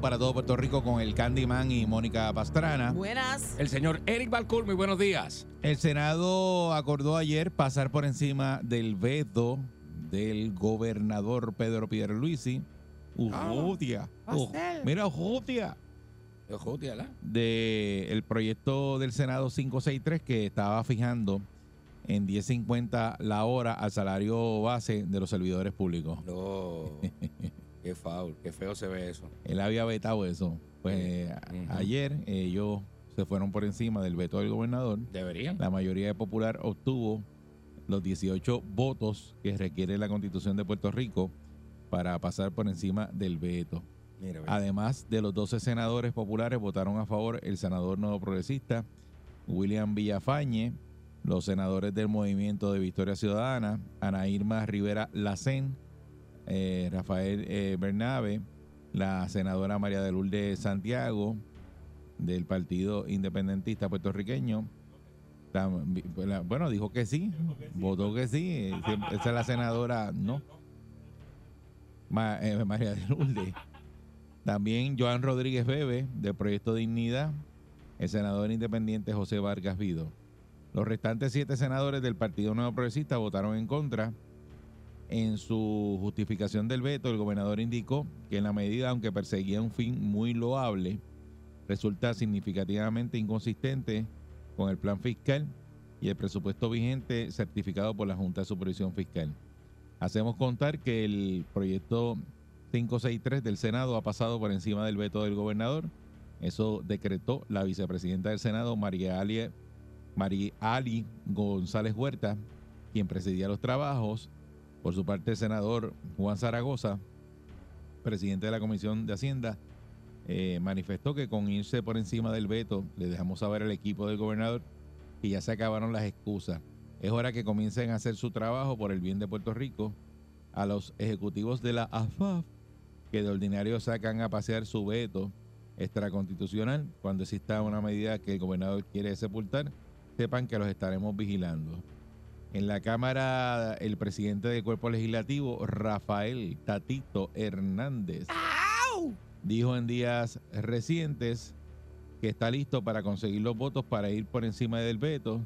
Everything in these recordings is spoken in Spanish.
Para todo Puerto Rico con el Candyman y Mónica Pastrana. Buenas. El señor Eric Balcour, muy buenos días. El Senado acordó ayer pasar por encima del veto del gobernador Pedro Pierluisi. Ujudia. Uj- Mira, Ujudia. De el proyecto del Senado 563 que estaba fijando en 10.50 la hora al salario base de los servidores públicos. No, qué foul, qué feo se ve eso. Él había vetado eso. Pues Ujú. ayer ellos se fueron por encima del veto del gobernador. Deberían. La mayoría de Popular obtuvo los 18 votos que requiere la Constitución de Puerto Rico para pasar por encima del veto. Mira. Además de los 12 senadores populares votaron a favor el senador nuevo progresista William Villafañe, los senadores del Movimiento de Victoria Ciudadana, Ana Irma Rivera Lacén, eh, Rafael eh, Bernabe, la senadora María de Lourdes Santiago, del Partido Independentista Puertorriqueño. Bueno, dijo que sí, votó que sí. eh, Esa es la senadora, no. Ma- María de Lourdes. También Joan Rodríguez Bebe, del Proyecto Dignidad, el senador independiente José Vargas Vido. Los restantes siete senadores del Partido Nuevo Progresista votaron en contra. En su justificación del veto, el gobernador indicó que en la medida, aunque perseguía un fin muy loable, resulta significativamente inconsistente con el plan fiscal y el presupuesto vigente certificado por la Junta de Supervisión Fiscal. Hacemos contar que el proyecto 563 del Senado ha pasado por encima del veto del gobernador. Eso decretó la vicepresidenta del Senado, María Ali, María Ali González Huerta, quien presidía los trabajos. Por su parte, el senador Juan Zaragoza, presidente de la Comisión de Hacienda, eh, manifestó que con irse por encima del veto, le dejamos saber al equipo del gobernador que ya se acabaron las excusas. Es hora que comiencen a hacer su trabajo por el bien de Puerto Rico. A los ejecutivos de la AFAF, que de ordinario sacan a pasear su veto extraconstitucional cuando exista una medida que el gobernador quiere sepultar, sepan que los estaremos vigilando. En la Cámara, el presidente del cuerpo legislativo, Rafael Tatito Hernández, dijo en días recientes que está listo para conseguir los votos para ir por encima del veto.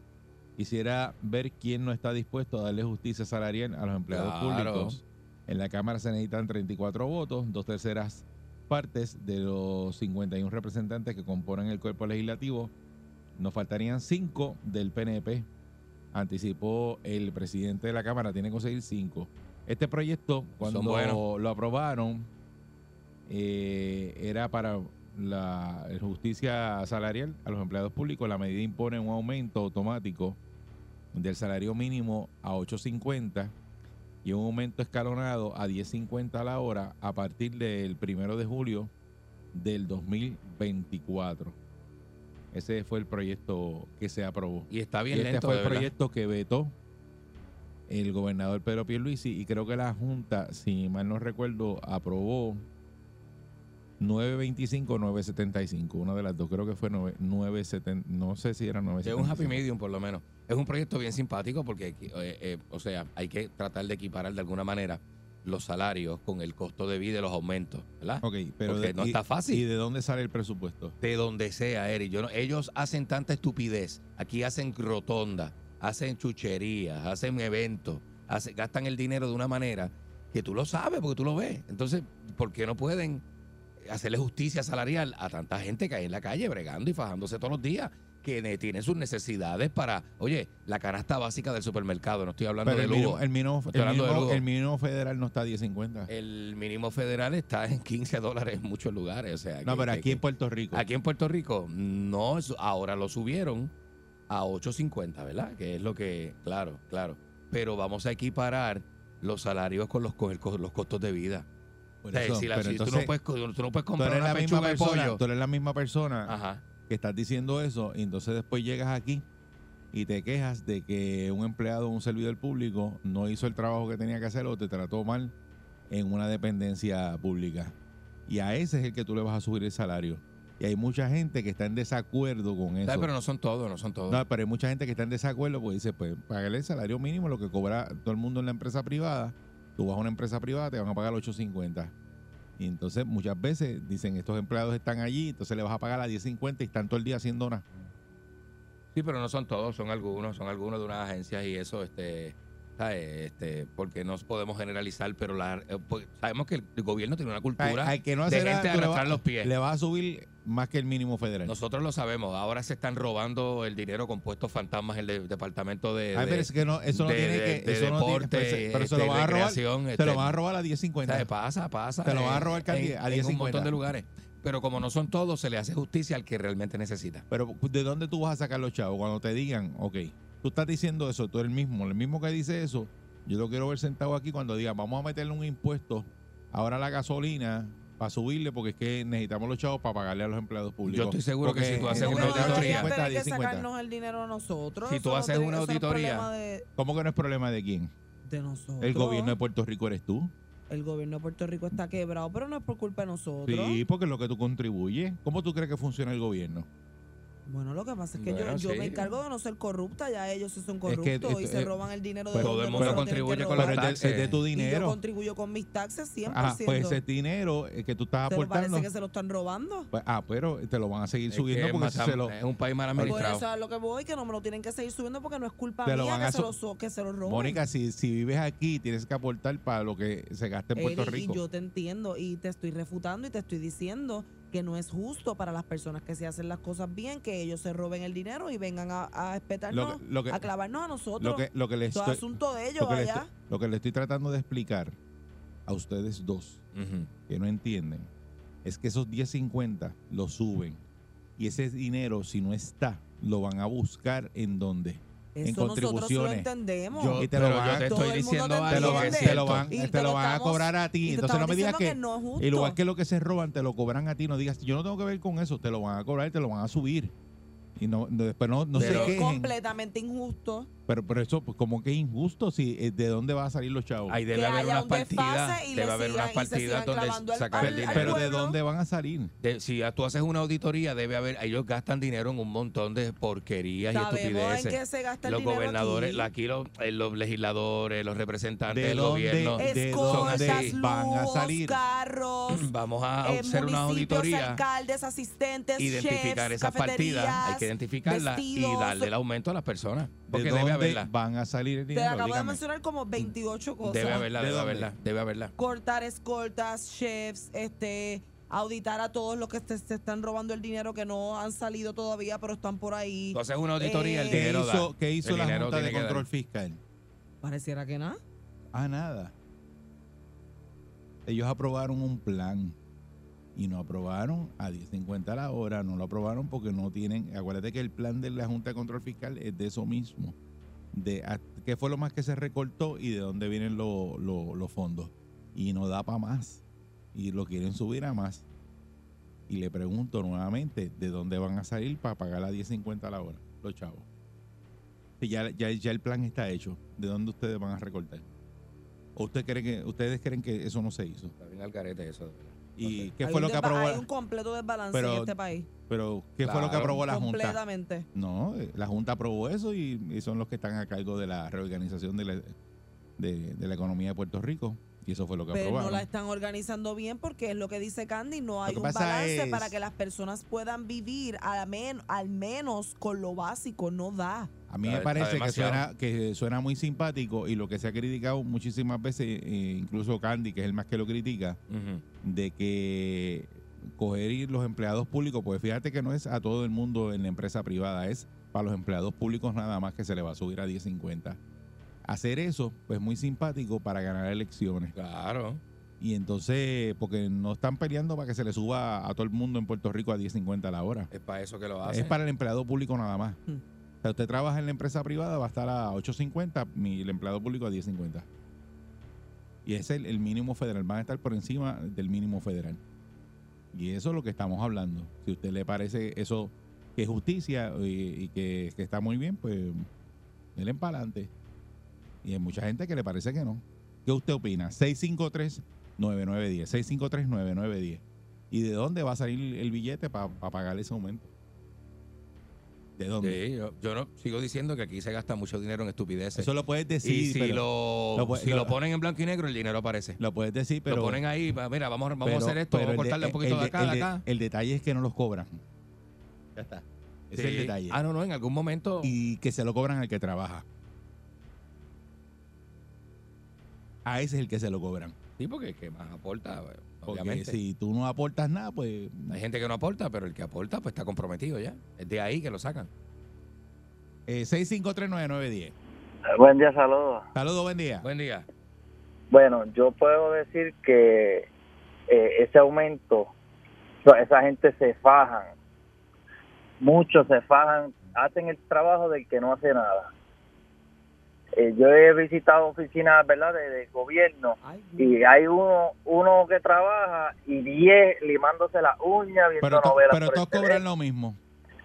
Quisiera ver quién no está dispuesto a darle justicia salarial a los empleados Claro. públicos. En la Cámara se necesitan 34 votos, dos terceras partes de los 51 representantes que componen el cuerpo legislativo. Nos faltarían 5 del PNP. Anticipó el presidente de la Cámara, tiene que conseguir 5. Este proyecto, cuando lo aprobaron, eh, era para la justicia salarial a los empleados públicos. La medida impone un aumento automático del salario mínimo a 8.50 y un aumento escalonado a 10.50 a la hora a partir del primero de julio del 2024. Ese fue el proyecto que se aprobó. Y está Y bien este lento, fue de el proyecto que vetó el gobernador Pedro Pierluisi y creo que la Junta, si mal no recuerdo, aprobó 925 o 975, una de las dos, creo que fue 9, 970, no sé si era Es 975. un happy medium, por lo menos. Es un proyecto bien simpático porque, eh, eh, o sea, hay que tratar de equiparar de alguna manera los salarios con el costo de vida y los aumentos, ¿verdad? Ok, pero Porque de- no y- está fácil. ¿Y de dónde sale el presupuesto? de donde sea, Eric. Yo no- ellos hacen tanta estupidez. Aquí hacen rotonda, hacen chucherías, hacen eventos, hacen- gastan el dinero de una manera que tú lo sabes porque tú lo ves. Entonces, ¿por qué no pueden hacerle justicia salarial a tanta gente que hay en la calle bregando y fajándose todos los días? Que ne- tienen sus necesidades para, oye, la canasta básica del supermercado, no estoy hablando Pero de lujo. el, mínimo, el, el federal no está a 10.50. El mínimo federal está en 15 dólares en muchos lugares. O sea, No, que- pero que- aquí en Puerto Rico. Aquí en Puerto Rico, no, ahora lo subieron a 8.50, ¿verdad? Que es lo que, claro, claro. Pero vamos a equiparar los salarios con los, con el- con los costos de vida. Por O sea, si la- si tú, entonces, no puedes, tú no puedes comprar una pechuga de persona, tú eres la misma persona Ajá. Que estás diciendo eso y entonces después llegas aquí y te quejas de que un empleado o un servidor público no hizo el trabajo que tenía que hacer o te trató mal en una dependencia pública. Y a ese es el que tú le vas a subir el salario. Y hay mucha gente que está en desacuerdo con eso. Pero no son todos, no son todos. No, pero hay mucha gente que está en desacuerdo porque dice, pues, pagarle el salario mínimo, lo que cobra todo el mundo en la empresa privada. Tú vas a una empresa privada, te van a pagar 8.50. Y entonces muchas veces dicen, estos empleados están allí, entonces le vas a pagar a 10.50 y están todo el día haciendo nada. Sí, pero no son todos, son algunos, son algunos de unas agencias y eso, este, este, porque no podemos generalizar, pero la, eh, pues, sabemos que el gobierno tiene una cultura Al que no de hace nada, gente arrastrar vas- los pies. Le vas a subir más que el mínimo federal. Nosotros lo sabemos. Ahora se están robando el dinero con puestos fantasmas en el departamento de, Ay, pero es que no, eso no de- tiene que... de eso no tiene- deporte, pero se- pero se este, lo van a robar. Se este, lo van a robar a ¿sabes? 10.50. Pasa, pasa. Te lo van a eh, robar a en, 10, a en un 10.50. montón de lugares. Pero como no son todos, se le hace justicia al que realmente necesita. Pero ¿de dónde tú vas a sacar los chavos? Cuando te digan, ok, tú estás diciendo eso, tú eres el mismo, el mismo que dice eso, yo lo quiero ver sentado aquí cuando digan, vamos a meterle un impuesto ahora la gasolina para subirle porque es que necesitamos los chavos para pagarle a los empleados públicos. Yo estoy seguro que si tú haces una auditoría- 10.50 a tener que 10.50. sacarnos el dinero a nosotros. Si tú no haces una no auditoría- de, ¿Cómo que no es problema de quién? de nosotros. El gobierno de Puerto Rico eres tú. El gobierno de Puerto Rico está quebrado, pero no es por culpa de nosotros. Sí, porque es lo que tú contribuyes. ¿Cómo tú crees que funciona el gobierno? Bueno, lo que pasa es que Bueno, yo, yo sí. me encargo de no ser corrupta, ya ellos sí son Es que corruptos y esto- se eh, roban el dinero de todo el mundo contribuye con. Pero es de, es de tu Y yo dinero. contribuyo con mis taxes 100%. Ah, pues ese dinero eh, que tú estás aportando. parece que se lo están robando. pues, ah, pero te lo van a seguir Es subiendo que porque es, si más- se lo, es un país mal Por administrado. eso es a lo que voy, que no me lo tienen que seguir subiendo porque no es culpa Te mía que se, lo, que se lo roben. Mónica, si, si vives aquí, tienes que aportar para lo que se gasta en Puerto Rico. Y yo te entiendo y te estoy refutando y te estoy diciendo que no es justo para las personas que se hacen las cosas bien, que ellos se roben el dinero y vengan a, a espetarnos, Lo que- lo que- a clavarnos a nosotros. lo que, lo que les estoy, es asunto de ellos lo que le allá. estoy- lo que le estoy tratando de explicar a ustedes dos que no entienden es que esos 10.50 lo suben y ese dinero si no está lo van a buscar en donde en Eso nosotros lo contribuciones. entendemos. Yo- y te lo van yo a- te estoy diciendo te lo van, te lo van, Y te lo van a cobrar a ti. Entonces no me digas que, que no es y lugar justo. que lo que se roban te lo cobran a ti, no digas, yo no tengo que ver con eso, te lo van a cobrar y te lo van a subir. Y no, después no, no se Pero- es quejen. completamente injusto. Pero, pero eso, pues, como que es injusto, si, eh, ¿de dónde van a salir los chavos? Ahí debe Que haber unas partidas, debe haber unas partidas donde sacar el dinero. pero ¿de dónde van a salir? De- si tú haces una auditoría, debe haber, ellos gastan dinero en un montón de porquerías y en estupideces. qué se gasta el los gobernadores, aquí. aquí los, eh, los legisladores, los representantes ¿De del dónde- gobierno. de Escoltas, dónde así. van a salir? carros, Vamos a eh, hacer una auditoría, alcaldes, asistentes, identificar chefs, esas partidas, hay que identificarlas y darle el aumento a las personas. Porque ¿De debe haberla. van a salir el Te dinero? acabo de mencionar como 28 cosas. Debe haberla, ¿De debe dónde? haberla, debe haberla. Cortar escoltas, chefs, este auditar a todos los que se, se están robando el dinero que no han salido todavía, pero están por ahí. Haces una auditoría, el Eh, ¿Qué dinero hizo, da. qué hizo El la dinero Junta de Control. Fiscal? Pareciera que nada. Ah, nada. Ellos aprobaron un plan y no aprobaron a 10.50 la hora, no lo aprobaron porque no tienen, acuérdate que el plan de la Junta de Control Fiscal es de eso mismo, de qué fue lo más que se recortó y de dónde vienen lo- lo- los fondos. Y no da para más y lo quieren subir a más. Y le pregunto nuevamente, ¿de dónde van a salir para pagar a 10.50 la hora los chavos? Ya, ya, ya el plan está hecho, ¿de dónde ustedes van a recortar? ¿O usted cree que, ustedes creen que eso no se hizo? Está bien al garete eso. de verdad. ¿Y qué Hay fue un lo que aprobó? Hay un completo desbalance Pero- en este país. Pero, ¿qué fue lo que Claro. aprobó la Junta? Completamente. No, eh, la Junta aprobó eso y, y son los que están a cargo de la reorganización de la, de, de la economía de Puerto Rico. Y eso fue lo que Pero aprobaron. no la están organizando bien porque es lo que dice Candy, no hay un balance es- para que las personas puedan vivir al, men- al menos con lo básico, no da. A mí me parece que suena, que suena muy simpático y lo que se ha criticado muchísimas veces, eh, incluso Candy, que es el más que lo critica, de que coger y los empleados públicos, pues fíjate que no es a todo el mundo en la empresa privada, es para los empleados públicos nada más que se le va a subir a 10.50. Hacer eso, pues muy simpático para ganar elecciones. Claro. Y entonces, porque no están peleando para que se le suba a todo el mundo en Puerto Rico a 10.50 la hora. Es para eso que lo hacen. Es para el empleado público nada más. Hmm. O sea, usted trabaja en la empresa privada, va a estar a 8.50, mi, el empleado público a 10.50. Y ese es el, el mínimo federal. Van a estar por encima del mínimo federal. Y eso es lo que estamos hablando. Si a usted le parece eso que es justicia y, y que, que está muy bien, pues él en pa'lante. Y hay mucha gente que le parece que no. ¿Qué usted opina? 653-9910. 653-9910. ¿Y de dónde va a salir el billete para pagar ese aumento? ¿De dónde? Sí, yo, yo no sigo diciendo que aquí se gasta mucho dinero en estupideces. Eso lo puedes decir, y si, pero lo, si lo- lo ponen en blanco y negro, el dinero aparece. lo puedes decir, pero lo ponen ahí, mira, vamos, vamos pero- a hacer esto, vamos a de- cortarle un poquito el de acá, el de acá. El detalle es que no los cobran. Ya está. Ese es el detalle. Ah, no, no, en algún momento. Y que se lo cobran al que trabaja. A ese es el que se lo cobran. Sí, porque el que más aporta, Porque obviamente. si tú no aportas nada, pues Hay gente que no aporta, pero el que aporta, pues está comprometido ya. Es de ahí que lo sacan. eh, 6539910. Buen día, saludos. Saludos, buen día. Buen día. Bueno, yo puedo decir que eh, ese aumento, esa gente se fajan, muchos se fajan, hacen el trabajo del que no hace nada. Eh, yo he visitado oficinas, ¿verdad?, de, de gobierno Ay, y hay uno uno que trabaja y 10 limándose las uñas, viendo Pero, novelas pero todos cobran lo mismo.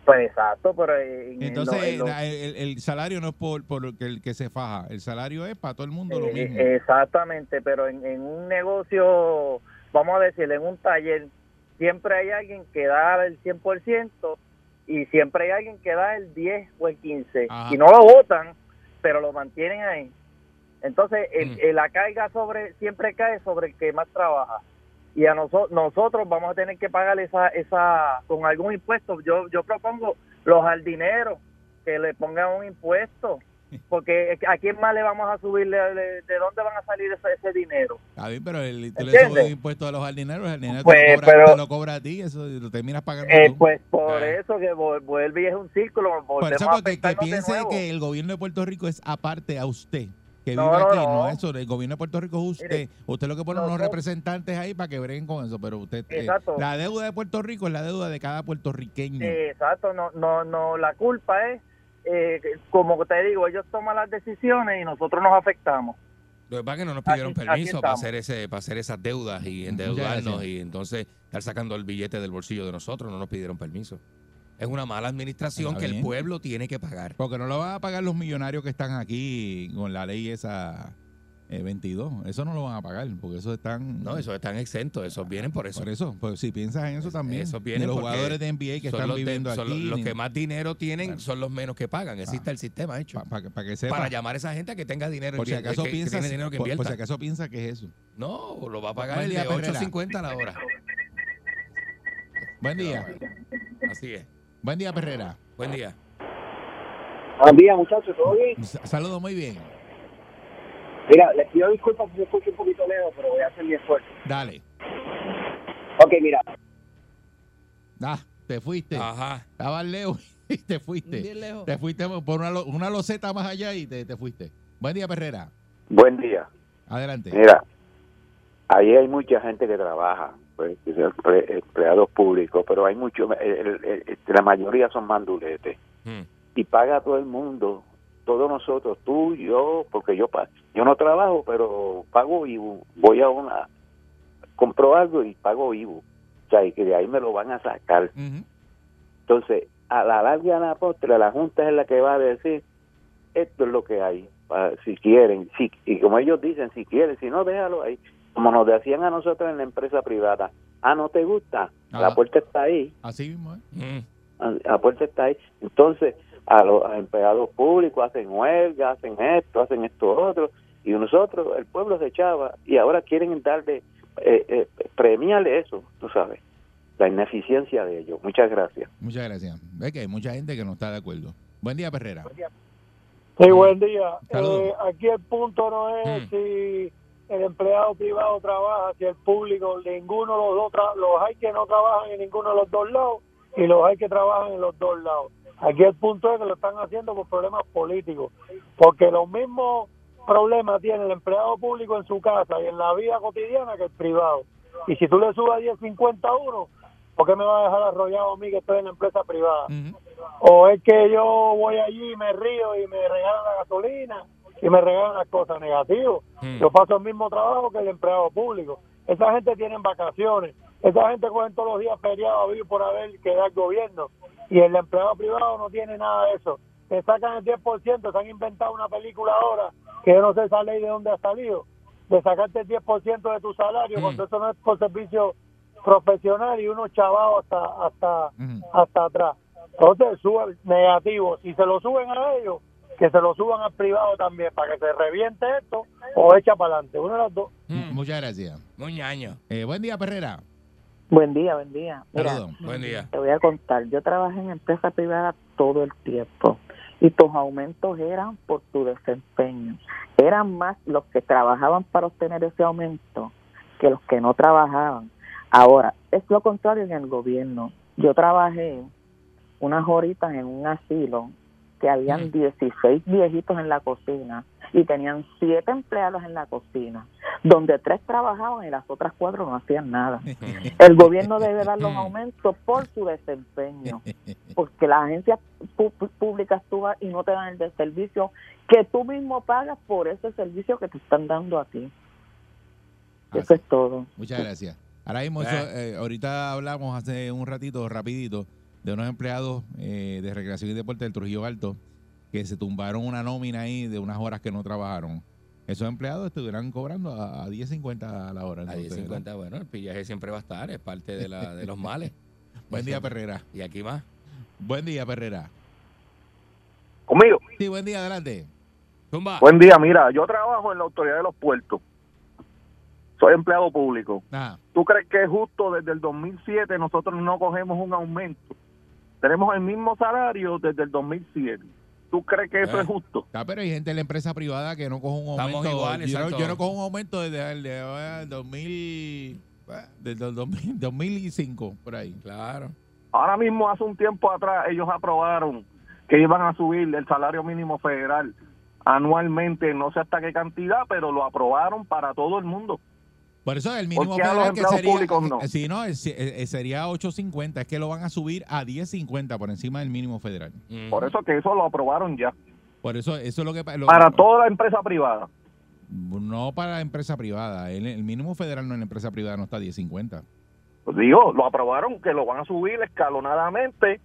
Pues exacto, pero en- en Entonces, lo- en lo- el, el salario no es por, por que el que se faja. El salario es para todo el mundo lo Eh, mismo. Exactamente, pero en, en un negocio, vamos a decir, en un taller, siempre hay alguien que da el 100% y siempre hay alguien que da el 10 o el 15 Ajá. y no lo votan, pero lo mantienen ahí. Entonces, el- Mm. el- la carga sobre siempre cae sobre el que más trabaja. Y a nosotros nosotros vamos a tener que pagar esa esa con algún impuesto. Yo yo propongo los jardineros que le pongan un impuesto porque a quién más le vamos a subirle de, de dónde van a salir ese, ese dinero Está bien, pero el, tú le subes impuestos a los jardineros, el Pues, te, lo cobra, pero- te lo cobra a ti, eso lo terminas pagando Eh, tú. pues por Eh. eso que vuelve y es un círculo Por eso, a porque que piense que el gobierno de Puerto Rico es aparte a usted, que vive no, aquí. no. No, eso, el gobierno de Puerto Rico es usted. Mire, usted lo que pone unos representantes ahí para que breguen con eso, pero usted... eh, Exacto. la deuda de Puerto Rico es la deuda de cada puertorriqueño. Eh, Exacto, no, no, no, la culpa es, eh, como te digo, ellos toman las decisiones y nosotros nos afectamos. Lo que pasa es que no nos pidieron Aquí- aquí permiso para hacer ese, para hacer esas deudas y endeudarnos y entonces estar sacando el billete del bolsillo de nosotros, no nos pidieron permiso. Es una mala administración Está que el pueblo tiene que pagar. Porque no lo van a pagar los millonarios que están aquí con la ley esa eh, 22. Eso no lo van a pagar, porque eso están... No, esos están exentos, esos vienen por eso. Por eso, pues si piensas en eso también. Esos vienen los jugadores de NBA que están los de- viviendo son aquí. los, que más dinero tienen Claro. son los menos que pagan. Existe Ah. el sistema hecho. pa- pa- pa que sepa. para llamar a esa gente a que tenga dinero. por si que- acaso que- que piensas, dinero que por, por si acaso piensa que es eso. No, lo va a pagar el día, de Perrera. 8.50 a la hora. Buen día. Así es. Buen día, Perrera. Buen día. Buen día, muchachos, ¿todo bien? S- Saludos muy bien. Mira, les pido disculpas si yo escucho un poquito lejos, pero voy a hacer mi esfuerzo. Dale. Ok, mira, Ah, te fuiste. Ajá. Estabas lejos y te fuiste. Bien lejos. Te fuiste por una, lo- una loseta más allá y te, te fuiste. Buen día, Perrera. Buen día. Adelante. Mira, ahí hay mucha gente que trabaja, pues, que son emple- empleados públicos, pero hay mucho, el- el- el- la mayoría son manduletes Mm. y paga todo el mundo, todos nosotros, tú, yo, porque yo pa- yo no trabajo, pero pago vivo, voy a una, compro algo y pago vivo, o sea, y que de ahí me lo van a sacar. Entonces, a la larga y a la postre, la Junta es la que va a decir, esto es lo que hay, si quieren, si, y como ellos dicen, si quieren, si no, déjalo ahí. Como nos decían a nosotros en la empresa privada, ah, ¿no te gusta? La puerta está ahí, Así mismo, ¿eh? Mm. ah, la puerta está ahí. Entonces, a los a empleados públicos hacen huelga, hacen esto, hacen esto otro, y nosotros, el pueblo se echaba, y ahora quieren darle, eh, eh, premiarle eso, tú sabes, la ineficiencia de ellos. Muchas gracias. Muchas gracias. Ve que hay mucha gente que no está de acuerdo. Buen día, Perrera. sí, buen día. Eh, aquí el punto no es Mm. si el empleado privado trabaja, si el público, ninguno de los dos, los hay que no trabajan en ninguno de los dos lados y los hay que trabajan en los dos lados. Aquí el punto es que lo están haciendo por problemas políticos, porque los mismos problemas tiene el empleado público en su casa y en la vida cotidiana que el privado. Y si tú le subes a 10.50 a uno, ¿por qué me va a dejar arrollado a mí que estoy en la empresa privada? O es que yo voy allí y me río y me regalan la gasolina y me regalan las cosas negativas. Mm. Yo paso el mismo trabajo que el empleado público. Esa gente tiene vacaciones. Esa gente cogen todos los días feriados a vivir por haber que da el gobierno. Y el empleado privado no tiene nada de eso. Te sacan el 10%, se han inventado una película ahora que yo no sé esa ley de dónde ha salido, de sacarte el 10% de tu salario Mm. cuando eso no es por servicio profesional y uno chavado hasta hasta hasta atrás. Entonces, sube negativo. Si se lo suben a ellos, que se lo suban al privado también, para que se reviente esto o echa para adelante. Uno de los dos. Mm. Muchas gracias. Muñaño. Eh, buen día, Perrera. Buen día, buen día. Mira. Buen día. te voy a contar. Yo trabajé en empresa privada todo el tiempo y tus aumentos eran por tu desempeño. Eran más los que trabajaban para obtener ese aumento que los que no trabajaban. Ahora, es lo contrario en el gobierno. Yo trabajé unas horitas en un asilo que habían 16 viejitos en la cocina y tenían siete empleados en la cocina, donde tres trabajaban y las otras cuatro no hacían nada. El gobierno debe dar los aumentos por su desempeño, porque las agencias públicas tú vas y no te dan el de servicio que tú mismo pagas por ese servicio que te están dando a ti. Eso es todo. Muchas gracias. Ahora mismo, eso, eh, ahorita hablamos hace un ratito, rapidito, de unos empleados eh, de recreación y deporte del Trujillo Alto que se tumbaron una nómina ahí de unas horas que no trabajaron. Esos empleados estuvieran cobrando a, a 10.50 a la hora. A entonces, 10.50, bueno, el pillaje siempre va a estar, es parte de, la, de los males. Buen día, Perrera. Y aquí más. Buen día, Perrera. Conmigo. Sí, buen día, adelante. Zumba. Buen día, mira, yo trabajo en la autoridad de los puertos. Soy empleado público. Ajá. ¿Tú crees que es justo desde el 2007 nosotros no cogemos un aumento? Tenemos el mismo salario desde el 2007. ¿Tú crees que eso Eh. es justo? Ah, pero hay gente en la empresa privada que no coge un Estamos aumento. iguales, yo, no, exacto. yo no cojo un aumento desde el, de- el 2000, desde el 2000 2005, por ahí. Claro. Ahora mismo, hace un tiempo atrás, ellos aprobaron que iban a subir el salario mínimo federal anualmente, no sé hasta qué cantidad, pero lo aprobaron para todo el mundo. Por eso el mínimo ¿Por qué a los federal que empleados sería, públicos no? eh, sí, no, es- eh, sería 8.50, es que lo van a subir a 10.50 por encima del mínimo federal. Por eso que eso lo aprobaron ya. Por eso eso es lo que lo- Para toda la empresa privada. no para la empresa privada, el, el mínimo federal no en la empresa privada no está a 10.50. Pues digo, lo aprobaron que lo van a subir escalonadamente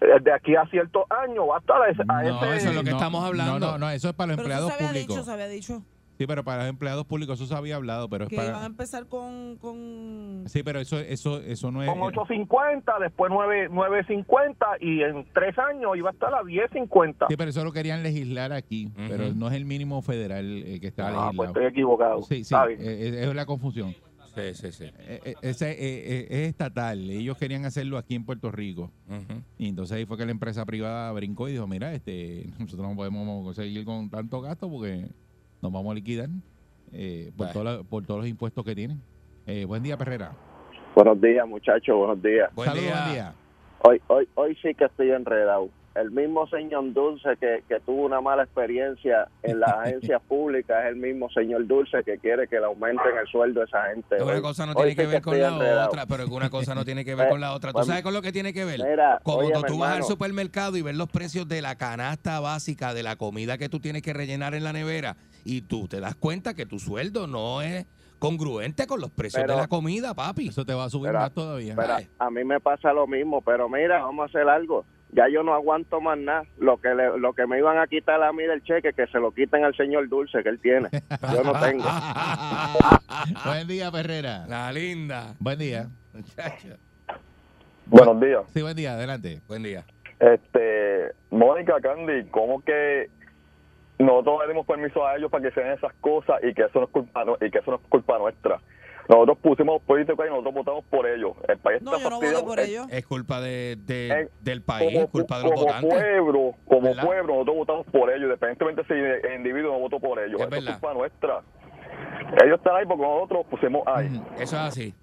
eh, de aquí a ciertos años. Va a estar a ese, a ese- No, No, no, no, eso es para los Pero eso empleados públicos. dicho, se había dicho Sí, pero para los empleados públicos eso se había hablado, pero es que iban a empezar con, con Sí, pero eso eso eso no es con 8.50, después 9 9.50 y en tres años iba a estar a 10.50. Sí, pero eso lo querían legislar aquí, pero no es el mínimo federal eh, que está Ah, legislado. pues estoy equivocado. Sí, sí, bien. eh, es, la confusión. Sí, sí, sí. Eh, eh, ese, eh, eh, es estatal, ellos querían hacerlo aquí en Puerto Rico. Y entonces ahí fue que la empresa privada brincó y dijo, mira, este nosotros no podemos seguir con tanto gasto porque nos vamos a liquidar eh, por, toda la- por todos los impuestos que tienen. Eh, buen día, Perrera. Buenos días, muchachos, buenos días. Saludos, buen día. Hoy, hoy, hoy sí que estoy enredado. El mismo señor Dulce que, que tuvo una mala experiencia en las agencias públicas es el mismo señor Dulce que quiere que le aumenten el sueldo a esa gente. Una Hoy- cosa no hoy tiene sí que ver con la enredado. otra, pero una cosa no tiene que ver con la otra. ¿Tú Pues, sabes con lo que tiene que ver? Mira, Cuando óyeme, tú vas al supermercado y ves los precios de la canasta básica de la comida que tú tienes que rellenar en la nevera y tú te das cuenta que tu sueldo no es congruente con los precios Pero- de la comida, papi. Eso te va a subir Pero- más todavía. pero a mí me pasa lo mismo, pero mira, vamos a hacer algo. Ya yo no aguanto más nada. Lo que le- lo que me iban a quitar a mí del cheque, que se lo quiten al señor Dulce que él tiene. Yo no tengo. buen día, Perrera. La linda. Buen día. Buenos días. Sí, buen día, adelante. Buen día. Este, Mónica, Candy, ¿cómo que nosotros le dimos permiso a ellos para que sean esas cosas y que eso no es culpa, no- y que eso no es culpa nuestra? Nosotros pusimos políticos y nosotros votamos por ellos. El país No, está yo no voté por El- ellos. Es culpa de, de- Eh, del país, como, es culpa de los como votantes. pueblo, como ¿Verdad? pueblo, nosotros votamos por ellos, independientemente si el individuo no votó por ellos. Es Eso es culpa nuestra. Ellos están ahí porque nosotros pusimos ahí. Eso es así.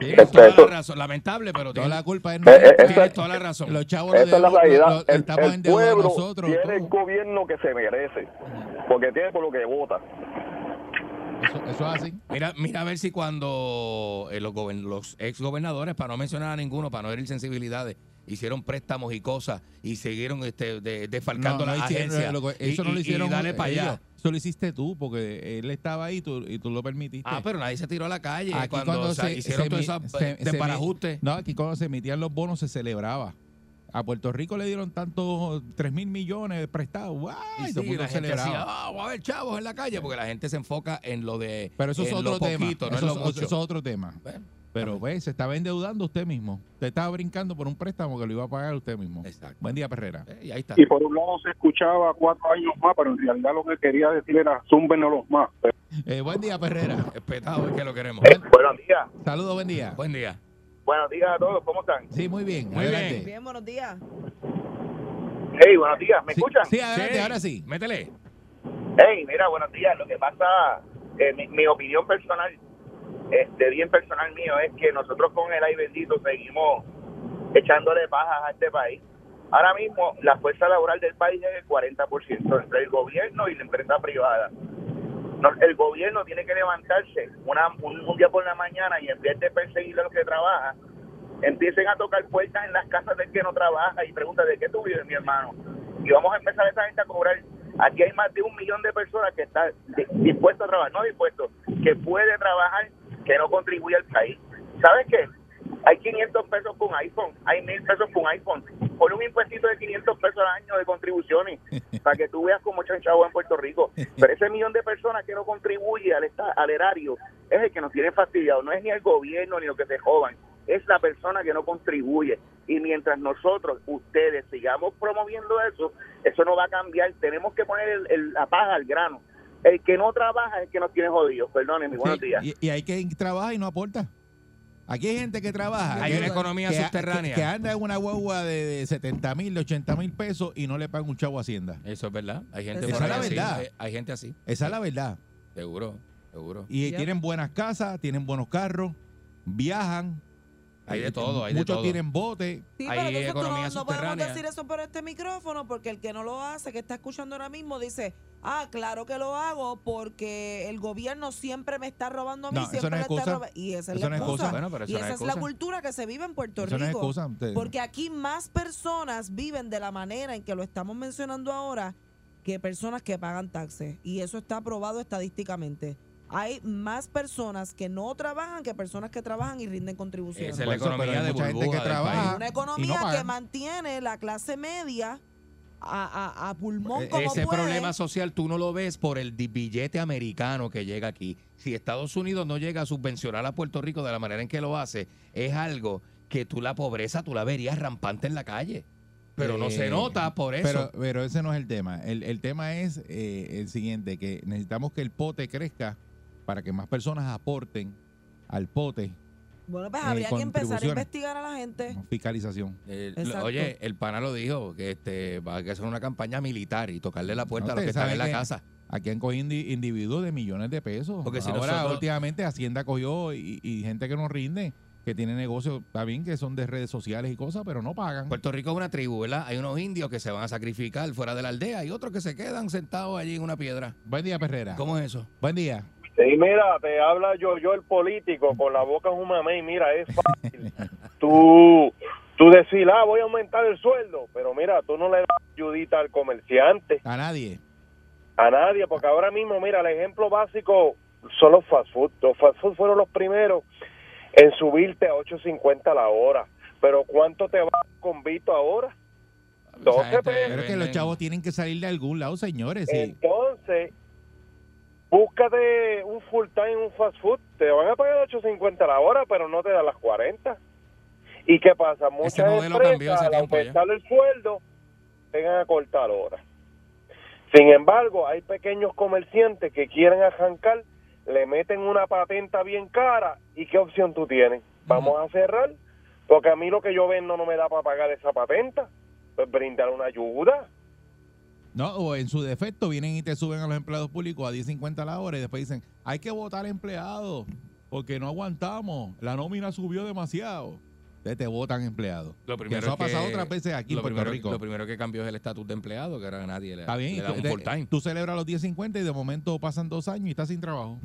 Este, Tienes toda la razón. Lamentable, pero Toda tienes, la culpa es Eh, eh, nuestra. esa- tienes toda la razón. Los chavos Esa es la realidad. lo- El, estamos el endeudados pueblo nosotros. tiene el gobierno que se merece. Porque tiene por lo que vota. Eso, eso es así. Mira, mira a ver si cuando eh, los, los ex gobernadores, para no mencionar a ninguno, para no herir sensibilidades, hicieron préstamos y cosas y siguieron este, de- desfalcando No, no lo que- Y- eso no lo y- y hicieron dale para ellos. allá. Eso lo hiciste tú, porque él estaba ahí y tú, y tú lo permitiste. Ah, pero nadie se tiró a la calle Aquí cuando, cuando o sea, se, hicieron se todo mi- eso se- de se mi- parajuste. No, aquí cuando se emitían los bonos se celebraba. A Puerto Rico le dieron tantos 3 mil millones prestados. Y sí, mundo la gente decía, ah, va a haber chavos en la calle, porque la gente se enfoca en lo de Pero eso es otro tema. poquito, no eso, en es- lo mucho. eso es otro tema. Bueno, Pero pues se estaba endeudando usted mismo. Usted estaba brincando por un préstamo que lo iba a pagar usted mismo. Exacto. Buen día, Perrera. eh, y ahí está. Y por un lado se escuchaba cuatro años más, pero en realidad lo que quería decir era zúmbenos los más. Eh, buen día, Perrera. Espetado, es que lo queremos. Buenos días. Saludos, buen día. Buen día. Buenos días a todos. ¿Cómo están? Sí, muy bien. Muy adelante. Bien, buenos días. Hey, buenos días. ¿Me Sí, escuchan? Sí, adelante, Sí, ahora sí. Métele. Hey, mira, buenos días. Lo que pasa, eh, mi, mi opinión personal, este, bien personal mío, es que nosotros con el ay bendito seguimos echándole pajas a este país. Ahora mismo la fuerza laboral del país es el 40% entre el gobierno y la empresa privada. El gobierno tiene que levantarse una, un, día por la mañana y en vez de perseguir a los que trabajan, empiecen a tocar puertas en las casas del que no trabaja y preguntan de qué tú vives, mi hermano. Y vamos a empezar a esa gente a cobrar. Aquí hay más de un millón de personas que están di- dispuestos a trabajar, no dispuestos, que puede trabajar, que no contribuye al país. ¿Sabes qué? Hay 500 pesos con iPhone, hay 1000 pesos con iPhone. Pon un impuestito de 500 pesos al año de contribuciones para que tú veas cómo echan chavo en Puerto Rico. Pero ese millón de personas que no contribuye al, al erario es el que nos tiene fastidiado. No es ni el gobierno ni lo que se jodan, es la persona que no contribuye. Y mientras nosotros, ustedes, sigamos promoviendo eso, eso no va a cambiar. Tenemos que poner el- el- la paja al grano. El que no trabaja es el que nos tiene jodidos. Perdónenme, buenos Sí, días. y, y hay que trabaja y no aporta. Aquí hay gente que trabaja. Hay que- una economía que- subterránea. Que, que anda en una guagua de, de 70 mil, de 80 mil pesos y no le paga un chavo a Hacienda. Eso es verdad. Hay gente Esa por es la así. verdad. Hay, hay gente así. Esa es la verdad. Seguro, seguro. Y tienen buenas casas, tienen buenos carros, viajan. Hay de todo, hay de Muchos todo. tienen botes. Sí, Hay pero entonces tú no- economía no, podemos decir eso por este micrófono porque el que no lo hace, que está escuchando ahora mismo, dice, ah, claro que lo hago porque el gobierno siempre me está robando a mí, No, eso siempre no me es está excusa. robando. Y esa es Eso la no es excusa. excusa. Bueno, pero eso y no esa es es la cultura que se vive en Puerto Eso no es Rico. excusa. Porque aquí más personas viven de la manera en que lo estamos mencionando ahora que personas que pagan taxes. Y eso está aprobado estadísticamente. Hay más personas que no trabajan que personas que trabajan y rinden contribuciones. Esa es la economía de mucha gente que trabaja. Una economía no que mantiene la clase media a, a- a pulmón E- como Ese puede. problema social tú no lo ves por el billete americano que llega aquí. Si Estados Unidos no llega a subvencionar a Puerto Rico de la manera en que lo hace, es algo que tú la pobreza tú la verías rampante en la calle. Pero no se Eh, nota por eso. Pero, pero ese no es el tema. El, el tema es eh, el siguiente, que necesitamos que el pote crezca para que más personas aporten al pote Bueno, pues eh, habría que empezar a investigar a la gente. fiscalización. Eh, oye, el pana lo dijo, que este va a hacer una campaña militar y tocarle la puerta No, a los que están en la casa. Aquí han cogido indi- individuos de millones de pesos. Porque si Ahora, nosotros- últimamente, Hacienda cogió y, y gente que no rinde, que tiene negocios, está bien que son de redes sociales y cosas, pero no pagan. Puerto Rico es una tribu, ¿verdad? Hay unos indios que se van a sacrificar fuera de la aldea y otros que se quedan sentados allí en una piedra. Buen día, Perrera. ¿Cómo es eso? Buen día. Sí, mira, te habla yo, yo el político, con la boca en un mamey, mira, es fácil. tú, tú decir, ah, voy a aumentar el sueldo, pero mira, tú no le das ayudita al comerciante, A nadie. a nadie, porque ahora mismo, mira, el ejemplo básico son los fast food. Los fast food fueron los primeros en subirte a 8.50 la hora. Pero ¿cuánto te va con Vito ahora? Esa 12 gente pesos. Pero es que los chavos tienen que salir de algún lado, señores. sí. Búscate un full time, un fast food, te van a pagar 8.50 la hora, pero no te dan las 40. ¿Y qué pasa? Muchas empresas, al aumentar el sueldo, tengan a cortar horas. Sin embargo, hay pequeños comerciantes que quieren arrancar, le meten una patenta bien cara, ¿y qué opción tú tienes? Vamos a cerrar, porque a mí lo que yo vendo no me da para pagar esa patenta, pues brindar una ayuda. No, o en su defecto vienen y te suben a los empleados públicos a 10.50 la hora y después dicen, hay que votar empleados porque no aguantamos, la nómina subió demasiado. Entonces te votan empleados. Lo Que primero eso ha es que- pasado otras veces aquí en Puerto primero, Rico. Lo primero que cambió es el estatus de empleado, que ahora nadie le, Está bien, le da un full time. tú celebras los 10.50 y de momento pasan dos años y estás sin trabajo.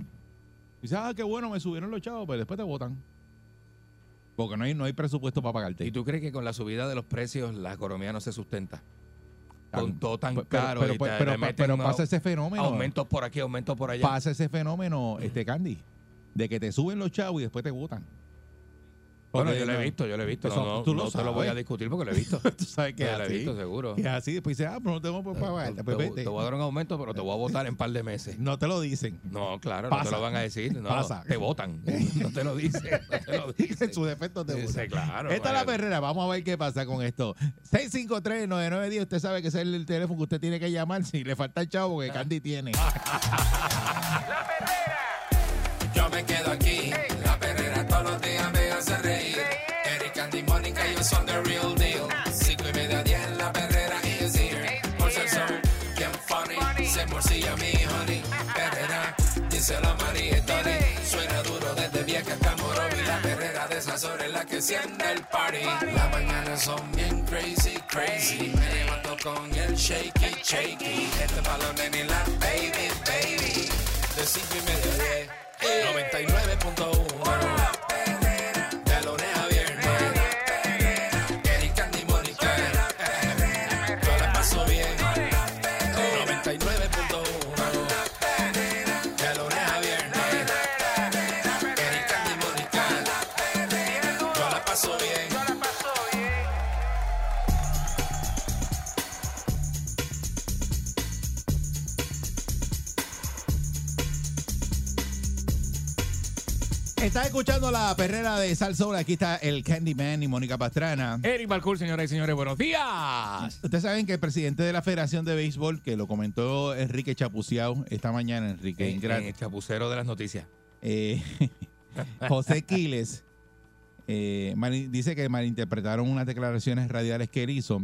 Y dices, ah, qué bueno, me subieron los chavos, pero después te votan. Porque no hay, no hay presupuesto para pagarte. ¿Y tú crees que con la subida de los precios la economía no se sustenta? Con todo tan caro. pero- pero- pero- pero pasa ese fenómeno. Aumentos por aquí, aumentos por allá. Pasa ese fenómeno, este Candy, de que te suben los chavos y después te votan. Bueno, yo lo he visto, yo lo he visto. Eso no, no, lo no te lo voy a discutir porque lo he visto. Tú sabes que Ya es lo he visto, seguro. Que es así. Después dices, ah, pero no tengo para pagarte. Te, te- vete. te voy a dar un aumento, pero te voy a votar en un par de meses. No te lo dicen. No, claro, no te lo van a decir. No, Pasa. Te votan. No te lo dicen. No te lo dicen. en su defecto te votan. claro. Esta es la perrera. Vamos a ver qué pasa con esto. 653-9910. Usted sabe que ese es el teléfono que usted tiene que llamar si le falta el chavo que Candy tiene. Yo díselo a María y Tony. Suena duro desde vieja hasta Morovi. La perrera de esas horas es la que enciende el party. Las mañanas son bien crazy, crazy. Me levanto con el shaky, shaky. Este balón en la baby, baby. De cinco y media, diez. 99.1 Estás escuchando la perrera de Sal Soul. Aquí está el Candyman y Mónica Pastrana. Eric Balcour, señoras y señores, buenos días. Ustedes saben que el presidente de la Federación de Béisbol, que lo comentó Enrique Chapuciao esta mañana, Enrique En, Ingrat, en el chapucero de las noticias. eh, José Quiles, eh, dice que malinterpretaron unas declaraciones radiales que él hizo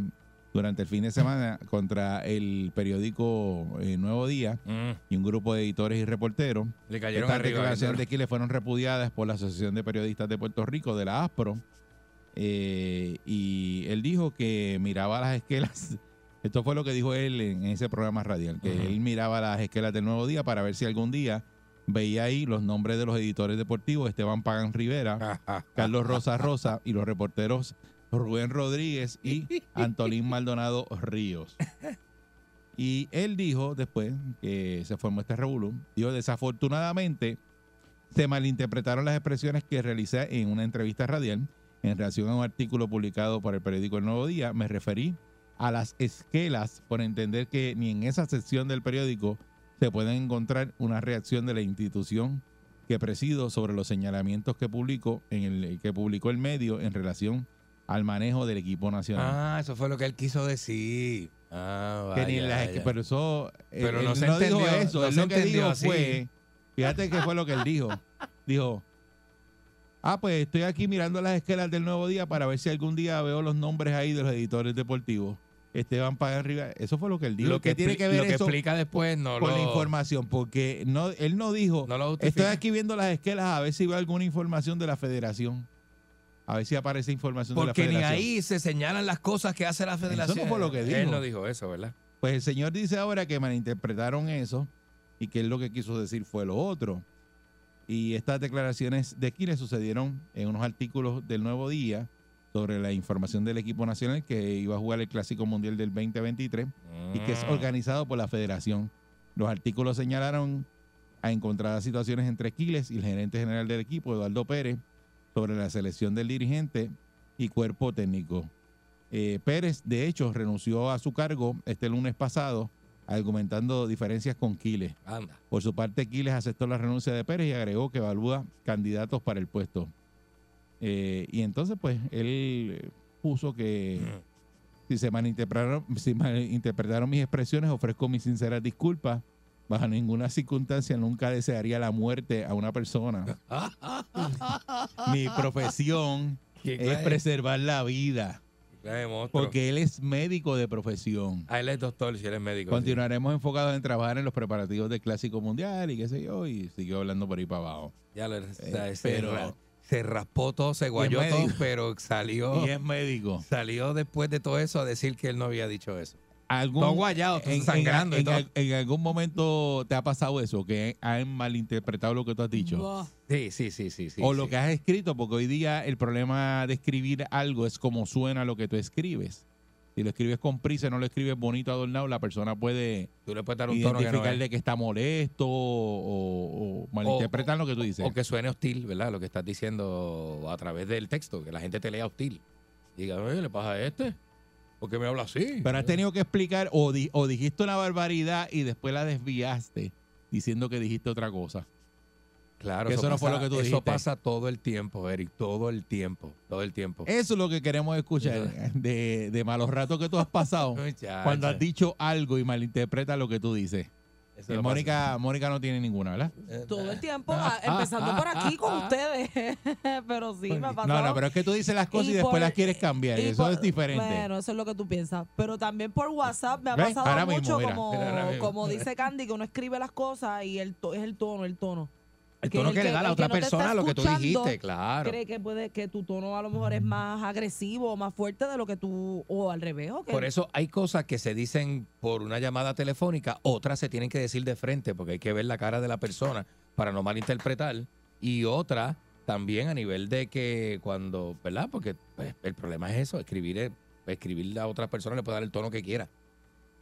durante el fin de semana contra el periódico eh, Nuevo Día Mm, y un grupo de editores y reporteros. le cayeron Estas arriba. declaraciones de Quiles fueron repudiadas por la Asociación de Periodistas de Puerto Rico, de la ASPRO. eh, y él dijo que miraba las esquelas. Esto fue lo que dijo él en ese programa radial, que él miraba las esquelas del Nuevo Día para ver si algún día veía ahí los nombres de los editores deportivos, Esteban Pagan Rivera. Carlos Rosa Rosa y los reporteros Rubén Rodríguez y Antolín Maldonado Ríos. Y él dijo después que se formó este revolú, dijo desafortunadamente se malinterpretaron las expresiones que realicé en una entrevista radial en relación a un artículo publicado por el periódico El Nuevo Día. Me referí a las esquelas por entender que ni en esa sección del periódico se puede encontrar una reacción de la institución que presido sobre los señalamientos que publicó en el que publicó el medio en relación al manejo del equipo nacional. Ah, eso fue lo que él quiso decir. Ah, Que ni vaya, las- vaya. pero eso él- Pero no él se no dijo entendió, eso, no él se lo que entendió dijo así. fue, fíjate que fue lo que él dijo. Dijo, ah, pues estoy aquí mirando las esquelas del Nuevo Día para ver si algún día veo los nombres ahí de los editores deportivos. Esteban Pagan Rivera, eso fue lo que él dijo. lo que, ¿Qué tiene que ver lo que eso explica después no con lo, la información? Porque no, él no dijo, no lo estoy aquí viendo las esquelas a ver si veo alguna información de la federación. A ver si aparece información de la Porque ni federación. ahí se señalan las cosas que hace la federación. no fue lo que dijo. Él no dijo eso, ¿verdad? Pues el señor dice ahora que malinterpretaron eso y que él lo que quiso decir fue lo otro. Y estas declaraciones de Quiles sucedieron en unos artículos del Nuevo Día sobre la información del equipo nacional que iba a jugar el Clásico Mundial del 2023 y que es Mm. organizado por la federación. Los artículos señalaron a encontradas situaciones entre Quiles y el gerente general del equipo, Eduardo Pérez, sobre la selección del dirigente y cuerpo técnico. Eh, Pérez, de hecho, renunció a su cargo este lunes pasado, argumentando diferencias con Quiles. Anda. Por su parte, Quiles aceptó la renuncia de Pérez y agregó que evalúa candidatos para el puesto. Eh, y entonces, pues, él puso que si se malinterpretaron, si malinterpretaron mis expresiones, ofrezco mis sinceras disculpas. Bajo ninguna circunstancia nunca desearía la muerte a una persona. Mi profesión ¿Qué es preservar la vida. Porque él es médico de profesión. Ah, él es doctor, si él es médico. sí. Continuaremos enfocados en trabajar en los preparativos del Clásico Mundial y qué sé yo, y siguió hablando por ahí para abajo. Ya lo, Eh, se, pero- ra- se raspó todo, se guayó todo, pero salió, Y es médico. salió después de todo eso a decir que él no había dicho eso. ¿Algún, Todo guayado, todo en, sangrando y en- todo. en- en algún momento te ha pasado eso, que han malinterpretado lo que tú has dicho? Sí, sí, sí, sí. sí o sí. lo que has escrito, porque hoy día el problema de escribir algo es como suena lo que tú escribes. Si lo escribes con prisa, no lo escribes bonito, adornado, la persona puede Tú le puedes dar un tono que no que está molesto o, o malinterpretar lo que tú dices. O que suene hostil, ¿verdad? Lo que estás diciendo a través del texto, que la gente te lea hostil. Diga, oye, ¿le pasa a este? ¿Por qué me habla así? Pero has tenido que explicar o, di- o dijiste una barbaridad y después la desviaste diciendo que dijiste otra cosa. Claro, eso no fue lo que tú Eso dijiste. pasa todo el tiempo, Eric, todo el tiempo, todo el tiempo. Eso es lo que queremos escuchar de, de malos ratos que tú has pasado cuando has dicho algo y malinterpretas lo que tú dices. Eso Eh, lo Mónica, Mónica no tiene ninguna, ¿verdad? Todo el tiempo, ah, empezando por aquí con ustedes. pero sí, me ha pasado. No, no, pero es que tú dices las cosas y, Y después por- las quieres cambiar. y Eso por- es diferente. Bueno, eso es lo que tú piensas. Pero también por WhatsApp me ha ¿Ves? pasado Ahora mismo, mucho mira. como, Mira, ahora mismo. como dice Candy, que uno escribe las cosas y el to- es el tono, el tono. El tono que le da a la otra no persona lo que tú dijiste, claro. Cree que puede que tu tono a lo mejor es más agresivo o más fuerte de lo que tú, o al revés. o Por eso hay cosas que se dicen por una llamada telefónica, otras se tienen que decir de frente, porque hay que ver la cara de la persona para no malinterpretar. Y otra también a nivel de que cuando, ¿verdad? Porque pues, el problema es eso, escribir, es- escribir a otra persona le puede dar el tono que quiera.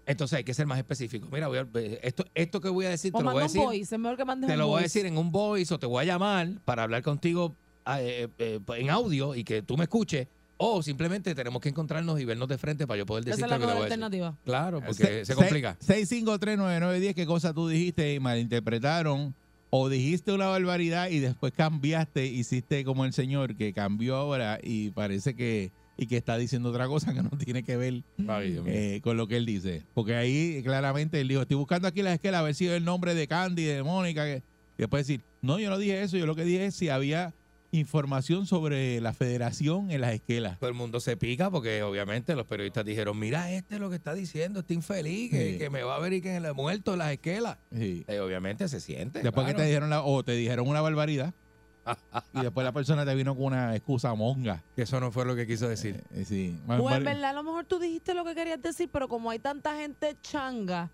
Entonces hay que ser más específico. Mira, voy a- esto, esto que voy a decir, o te lo voy a un decir. voice, es mejor que mandes Te un lo voy a voice. decir en un voice o te voy a llamar para hablar contigo ah, eh, eh, en audio y que tú me escuches. O simplemente tenemos que encontrarnos y vernos de frente para yo poder Esa decirte es la lo que te mejor voy a decir. alternativa. Claro, porque se complica. 6539910, ¿qué cosa tú dijiste y malinterpretaron? O dijiste una barbaridad y después cambiaste, hiciste como el señor que cambió ahora y parece que y que está diciendo otra cosa que no tiene que ver Ay, eh, con lo que él dice. Porque ahí claramente él dijo, estoy buscando aquí la esquela a ver si es el nombre de Candy, de Mónica. que- Y después decir, no, yo no dije eso, yo lo que dije es si había información sobre la federación en las esquelas. Todo el mundo se pica porque obviamente los periodistas dijeron, mira este lo que está diciendo, este infeliz, que, Sí. que me va a ver y que le ha muerto en las esquelas. Sí. Eh, obviamente se siente. Después que te dijeron la, o te dijeron una barbaridad y después la persona te vino con una excusa monga. Que eso no fue lo que quiso decir. Eh, sí. O en verdad, a lo mejor tú dijiste lo que querías decir, pero como hay tanta gente changa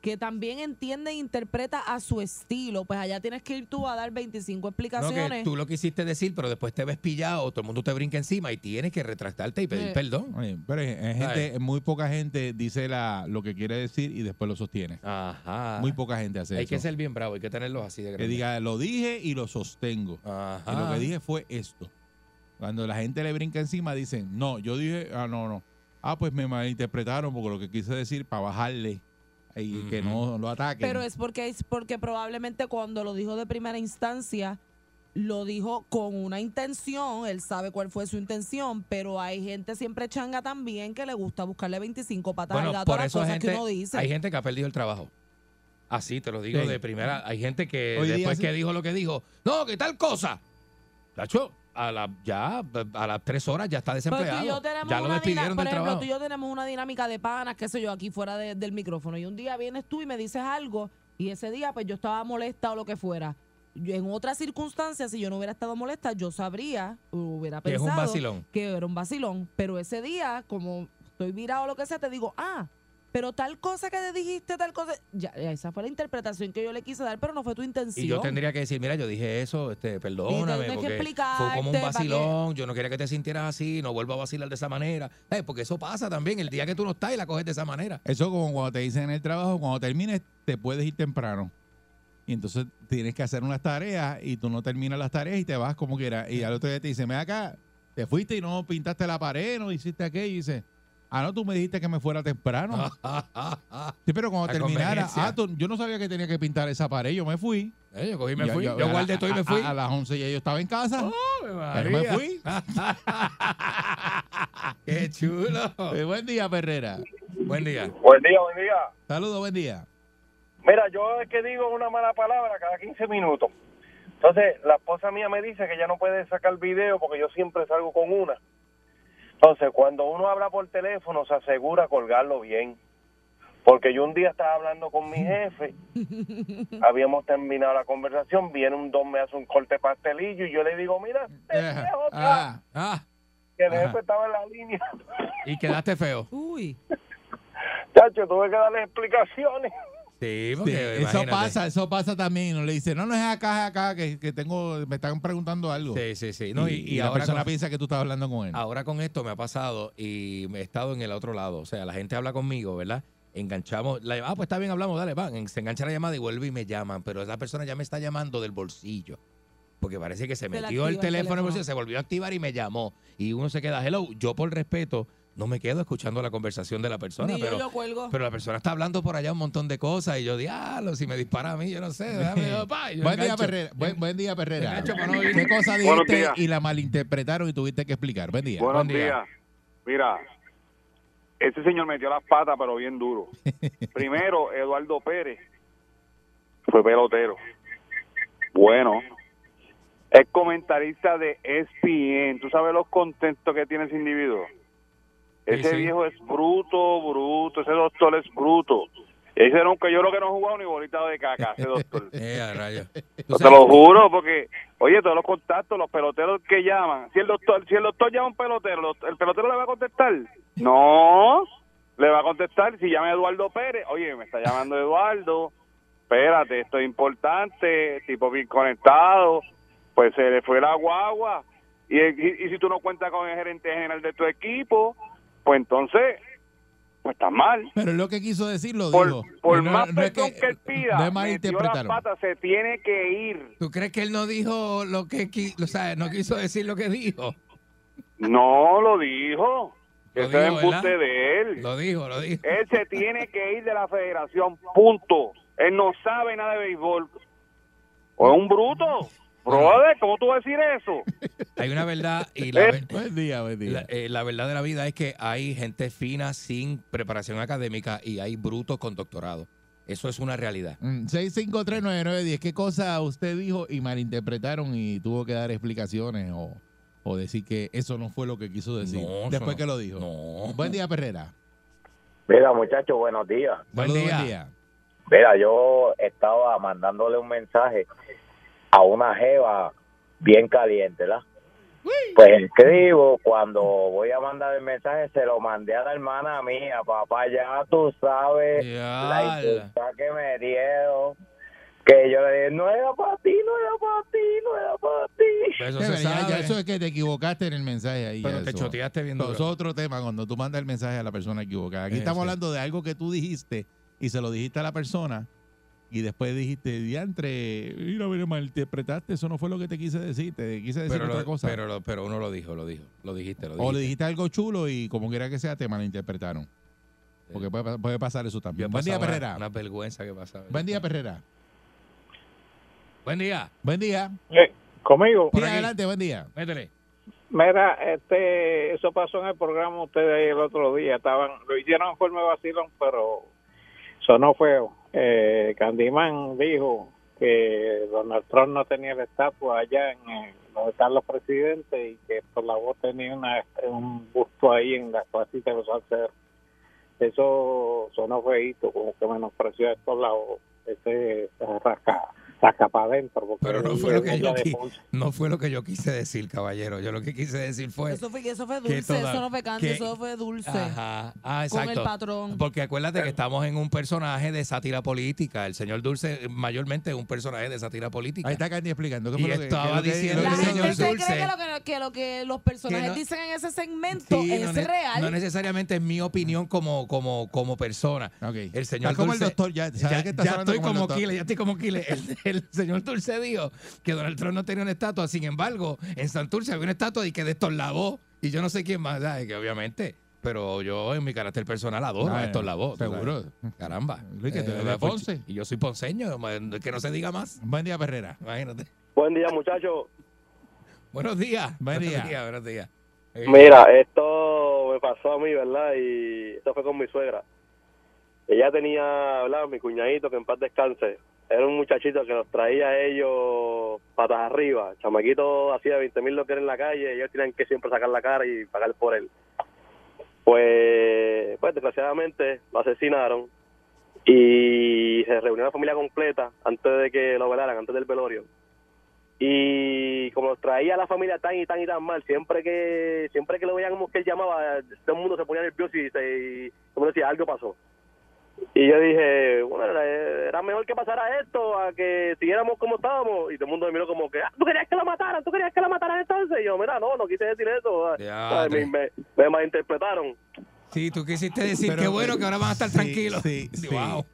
que también entiende e interpreta a su estilo, pues allá tienes que ir tú a dar 25 No, explicaciones. que tú lo quisiste decir, pero después te ves pillado, todo el mundo te brinca encima y tienes que retractarte y pedir perdón. Oye, pero hay- hay gente, muy poca gente dice la, lo que quiere decir y después lo sostiene. Ajá. Muy poca gente hace Hay eso. que ser bien bravo, hay que tenerlos así de que grande. diga, lo dije y lo sostengo. Ajá. Y lo que dije fue esto. Cuando la gente le brinca encima, dicen, no, yo dije, ah, no, no. Ah, pues me malinterpretaron porque lo que quise decir para bajarle y que no lo ataquen. Pero es porque es porque probablemente cuando lo dijo de primera instancia lo dijo con una intención, él sabe cuál fue su intención, pero hay gente siempre changa también que le gusta buscarle 25 patas al gato por a las eso cosas gente, que uno dice. hay gente que ha perdido el trabajo. Así te lo digo Sí. de primera. Hay gente que Hoy después que dijo lo que dijo, no, que tal cosa. Tacho, a la, ya a las tres horas ya está tú desempleado. yo ya lo despidieron por del ejemplo, trabajo. tú y yo tenemos una dinámica de panas, qué sé yo, aquí fuera de- del micrófono. Y un día vienes tú y me dices algo, y ese día pues yo estaba molesta o lo que fuera. Yo, en otras circunstancias, si yo no hubiera estado molesta, yo sabría, hubiera Que es un pensado vacilón. que era un vacilón. Pero ese día, como estoy virado o lo que sea, te digo, ah, pero tal cosa que te dijiste, tal cosa. Ya, esa fue la interpretación que yo le quise dar, pero no fue tu intención. Y yo tendría que decir, mira, yo dije eso, este, perdóname, tienes que porque fue como un vacilón, yo no quería que te sintieras así, no vuelvo a vacilar de esa manera. Eh, porque eso pasa también, el día que tú no estás y la coges de esa manera. Eso como cuando te dicen en el trabajo, cuando termines, te puedes ir temprano. Y entonces tienes que hacer unas tareas y tú no terminas las tareas y te vas como quieras. Y al otro día te dicen, ven acá, te fuiste y no pintaste la pared, no hiciste aquello. Y dice, ah, no, tú me dijiste que me fuera temprano. Sí, pero cuando La terminara, ah, tú- yo no sabía que tenía que pintar esa pared, yo me fui. Eh, yo cogí y me fui. yo- guardé todo y me fui. A, a las 11 ya yo estaba en casa. ¡Ave Pero me María! fui. ¡Qué chulo! Eh, buen día, Perrera. Buen día. Buen día, buen día. Saludos, buen día. Mira, yo es que digo una mala palabra cada 15 minutos. Entonces, la esposa mía me dice que ya no puede sacar video porque yo siempre salgo con una. Entonces, cuando uno habla por teléfono, se asegura colgarlo bien. Porque yo un día estaba hablando con mi jefe, habíamos terminado la conversación, viene un don, me hace un corte pastelillo y yo le digo, mira, este viejo está", Ah, que el ajá. jefe estaba en la línea. y quedaste feo. Uy. Chacho, tuve que darle explicaciones. Sí, Sí, porque eso imagínate. pasa, eso pasa también. Uno le dice, no, no es acá, es acá, que, que tengo, me están preguntando algo. Sí, sí, sí. No, y, y, y la ahora persona con- piensa que tú estás hablando con él. Ahora con esto me ha pasado y me he estado en el otro lado. O sea, la gente habla conmigo, ¿verdad? Enganchamos, la, ah, pues está bien, hablamos, dale, van. Se engancha la llamada y vuelve y me llaman, pero esa persona ya me está llamando del bolsillo. Porque parece que se metió el teléfono, en el teléfono. bolsillo, se volvió a activar y me llamó. Y uno se queda, hello, yo por respeto no me quedo escuchando la conversación de la persona, Ni pero, yo cuelgo. pero la persona está hablando por allá un montón de cosas y yo, diablo, si me dispara a mí, yo no sé, déjame, yo, pa, yo buen día. Perrera. Buen, buen día, Perrera. ¿Qué cosa dijiste y la malinterpretaron y tuviste que explicar? Buen día. Buenos Buen día. días. Mira, ese señor metió las patas, pero bien duro. Primero, Eduardo Pérez fue pelotero. Bueno, es comentarista de ESPN. ¿Tú sabes los contentos que tiene ese individuo? Ese sí. viejo es bruto, bruto. Ese doctor es bruto. Ese nunca, yo creo que no ha jugado ni bolita de caca, ese doctor. Eh. No, te lo juro, porque, oye, todos los contactos, los peloteros que llaman, si el doctor, si el doctor llama a un pelotero, ¿lo- ¿el pelotero le va a contestar? No, le va a contestar si llama Eduardo Pérez, oye, me está llamando Eduardo, espérate, esto es importante, tipo bien conectado, pues se le fue la guagua, y, y, y si tú no cuentas con el gerente general de tu equipo, pues entonces, pues está mal. Pero lo que quiso decir lo Por, dijo. por no- más no es perdón que, él pida, no metió las patas, se tiene que ir. ¿Tú crees que él no dijo lo que o sea, no quiso decir lo que dijo? No, lo dijo. Es dijo, embuste de él. Lo dijo, lo dijo. Él se tiene que ir de la federación, punto. Él no sabe nada de béisbol. O es un bruto. Brother, ¿cómo tú vas a decir eso? Hay una verdad y la, Eh, ver- Buen día, buen día. la, eh, la verdad de la vida es que hay gente fina sin preparación académica y hay brutos con doctorado. Eso es una realidad. Mm, 6539910. ¿Qué cosa usted dijo y malinterpretaron y tuvo que dar explicaciones o, o decir que eso no fue lo que quiso decir No, después no. que lo dijo? No. Buen día, Perrera. Mira, muchachos, buenos días. Buen Saludos, día. buen día. Mira, yo estaba mandándole un mensaje a una jeva bien caliente, ¿verdad? Pues escribo, cuando voy a mandar el mensaje, se lo mandé a la hermana mía, papá, ya tú sabes la Diabla. insulta que me dieron. Que yo le dije, no era para ti, no era para ti, no era para ti. Eso se ya- ya es que te equivocaste en el mensaje ahí. Pero ya te eso. choteaste. Eso es otro tema cuando tú mandas el mensaje a la persona equivocada. Aquí estamos sí. hablando de algo que tú dijiste y se lo dijiste a la persona y después dijiste, diantre, mira, mira, malinterpretaste, eso no fue lo que te quise decir, te quise decir pero, otra lo- cosa. pero, lo- pero uno lo dijo, lo dijo. Lo dijiste, lo o dijiste. le dijiste algo chulo y como quiera que sea, te malinterpretaron. Porque puede, puede pasar eso también. Buen día, una- Perrera. Una vergüenza que pasaba. Buen día, Perrera. Buen día. Buen día. Conmigo. Sí, adelante, buen día. Métele. Mira, este, eso pasó en el programa ustedes ahí el otro día. Estaban, lo hicieron en forma de vacilón, pero sonó feo. Eh, Candyman dijo que Donald Trump no tenía la estatua allá en eh, donde están los presidentes y que por la voz tenía una, un busto ahí en la placita de los salseros. Eso sonó feíto, como que menospreció a estos lados. Ese rasca, rasca para adentro. Pero no fue, lo que yo no fue lo que yo quise decir, caballero. Yo lo que quise decir fue. Eso fue, eso fue que dulce, toda- eso no fue candy, que- eso fue dulce. Ajá. Ah, Con exacto. el patrón. Porque acuérdate que estamos en un personaje de sátira política. El señor Dulce, mayormente, es un personaje de sátira política. Ahí está Candy explicando. ¿Qué Y estaba que- diciendo el señor se Dulce? cree que Dulce. lo que, que lo que los personajes no- dicen en ese segmento Sí, es no, ne- real. no necesariamente es mi opinión como, como, como persona. Ok. El señor Está como el Dulce- doctor ya. ¿sabes Ya, ya estoy como? Kile, ya estoy como Kile. El, el señor Dulce dijo que Donald Trump no tenía una estatua, sin embargo, en Santurce había una estatua y que de estos lavó. Y yo no sé quién más, ¿sabes? que obviamente. Pero yo en mi carácter personal adoro Ah, a estos lavó. seguro. sabes. Caramba. Luis, que tú eres de pues, Ponce. Y yo soy ponceño, que no se diga más. Buen día, Perrera. Imagínate. Buen día, muchachos. Buenos días. Buen buenos día. buenos días. Eh, Mira, esto me pasó a mí, ¿verdad? Y esto fue con mi suegra. Ella tenía, ¿verdad? Mi cuñadito, que en paz descanse. Era un muchachito que nos traía a ellos patas arriba. Chamaquito hacía 20 mil lo que era en la calle. Ellos tenían que siempre sacar la cara y pagar por él. Pues, pues desgraciadamente lo asesinaron y se reunió la familia completa antes de que lo velaran, antes del velorio. Y como los traía la familia tan y tan y tan mal, siempre que siempre que lo veíamos que él llamaba, todo el mundo se ponía nervioso y, se, y mundo decía, algo pasó. Y yo dije, bueno, era, era mejor que pasara esto a que siguiéramos como estábamos. Y todo el mundo me miró como que, ah, ¿tú querías que la mataran? ¿Tú querías que la mataran entonces? Y yo, mira, no, no quise decir eso. Ya, me, me, me malinterpretaron. Sí, tú quisiste decir Pero, que bueno que ahora van a estar sí, tranquilos. sí, sí. Wow.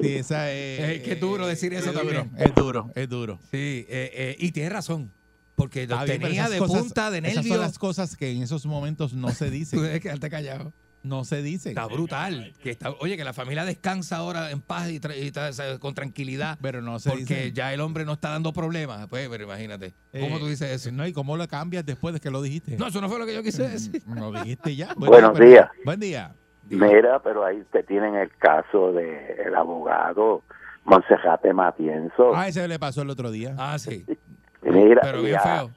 Sí, esa es. Es que es duro decir eso es duro, también. Es duro, es duro. Sí, eh, eh, y tienes razón. Porque lo tenía esas de cosas- punta de Esas nervios. son las cosas que en esos momentos no se Tú dicen. debes quedarte callado. No se dicen. Está brutal. Que está, oye, que la familia descansa ahora en paz y, tra- y tra- con tranquilidad. Pero no se Porque ya el hombre no está dando problemas. Pues, pero imagínate. ¿Cómo Eh, tú dices eso? No, y cómo lo cambias después de que lo dijiste. No, eso no fue lo que yo quise decir. Lo dijiste ya. Buenos pero- días. Buen día. Mira, pero ahí usted tienen el caso del abogado Monserrate Matienzo. Ah, ese le pasó el otro día. Ah, sí. Mira, Pero bien a, feo.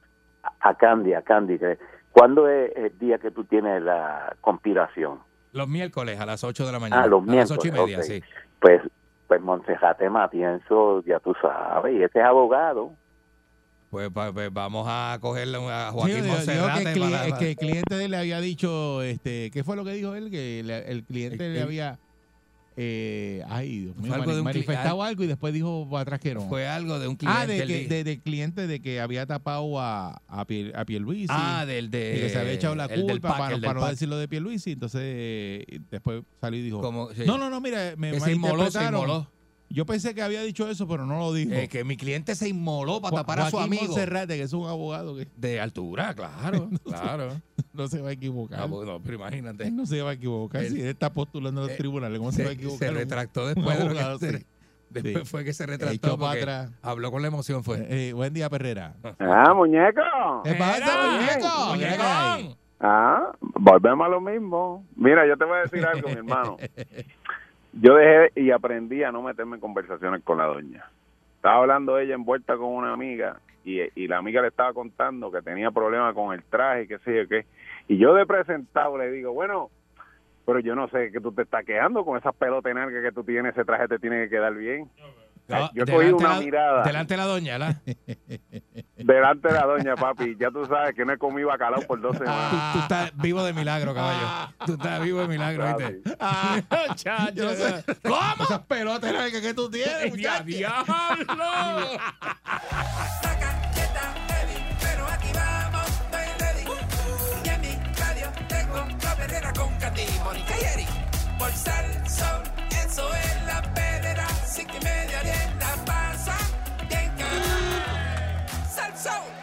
a Candy, a Candy, que- ¿cuándo es el día que tú tienes la conspiración? Los miércoles a las 8 de la mañana. Ah, los A las 8 y miércoles, media, sí. Pues, pues Monserrate Matienzo, ya tú sabes, y ese es abogado. Pues, pa- pues vamos a cogerle a Sí, Joaquín Monserrate que, para- es que el cliente de él le había dicho, este, ¿qué fue lo que dijo él? Que le- el cliente El- le el- había, eh, ay, Dios mío, algo de un algo y después dijo para atrás que no. Fue algo de un cliente. ah, de que, de, del cliente de que había tapado a, a, Pier, a Pierluisi. Ah, del de. y que se había echado la culpa para, para no decir lo de Pierluisi. Entonces, eh, después salió y dijo, Como- sí. no, no, no, mira, me Que se inmoló, se malinterpretaron. inmoló. Yo pensé que había dicho eso, pero no lo dijo. Eh, que mi cliente se inmoló para Jo- tapar a su Joaquín amigo. Monserrate, que es un abogado que De altura, claro, claro. no se va a equivocar. Ah, bueno, pero imagínate. Él no se va a equivocar. Él- si él está postulando en los eh, tribunales, ¿cómo se, va a Se, equivocar? se retractó un después de lo que abogado, se- sí. Después Sí. fue que se retractó para atrás. habló con la emoción fue. Eh, eh, buen día, Perrera. Ah, muñeco. ¿Qué pasa, muñeco? ¿Qué hay? Ah, volvemos a lo mismo. Mira, yo te voy a decir algo, mi hermano. Yo dejé y aprendí a no meterme en conversaciones con la doña. Estaba hablando ella envuelta con una amiga y, y la amiga le estaba contando que tenía problemas con el traje, qué sé yo qué. Y yo de presentado le digo, bueno, pero yo no sé que tú te estás quedando con esas pelotas que tú tienes, ese traje te tiene que quedar bien. Yo he cogido delante una la- mirada Delante de la doña, ¿la? delante de la doña, papi. Ya tú sabes que no he comido bacalao por dos Tú, semanas. tú estás vivo de milagro, caballo. Tú estás vivo de milagro, ¿viste? Ah, yo no sé. ¿Cómo? Esas pelotas enarcas que tú tienes. ¡Diablo! Pero aquí vamos, estoy ready. Y en mi radio tengo Sal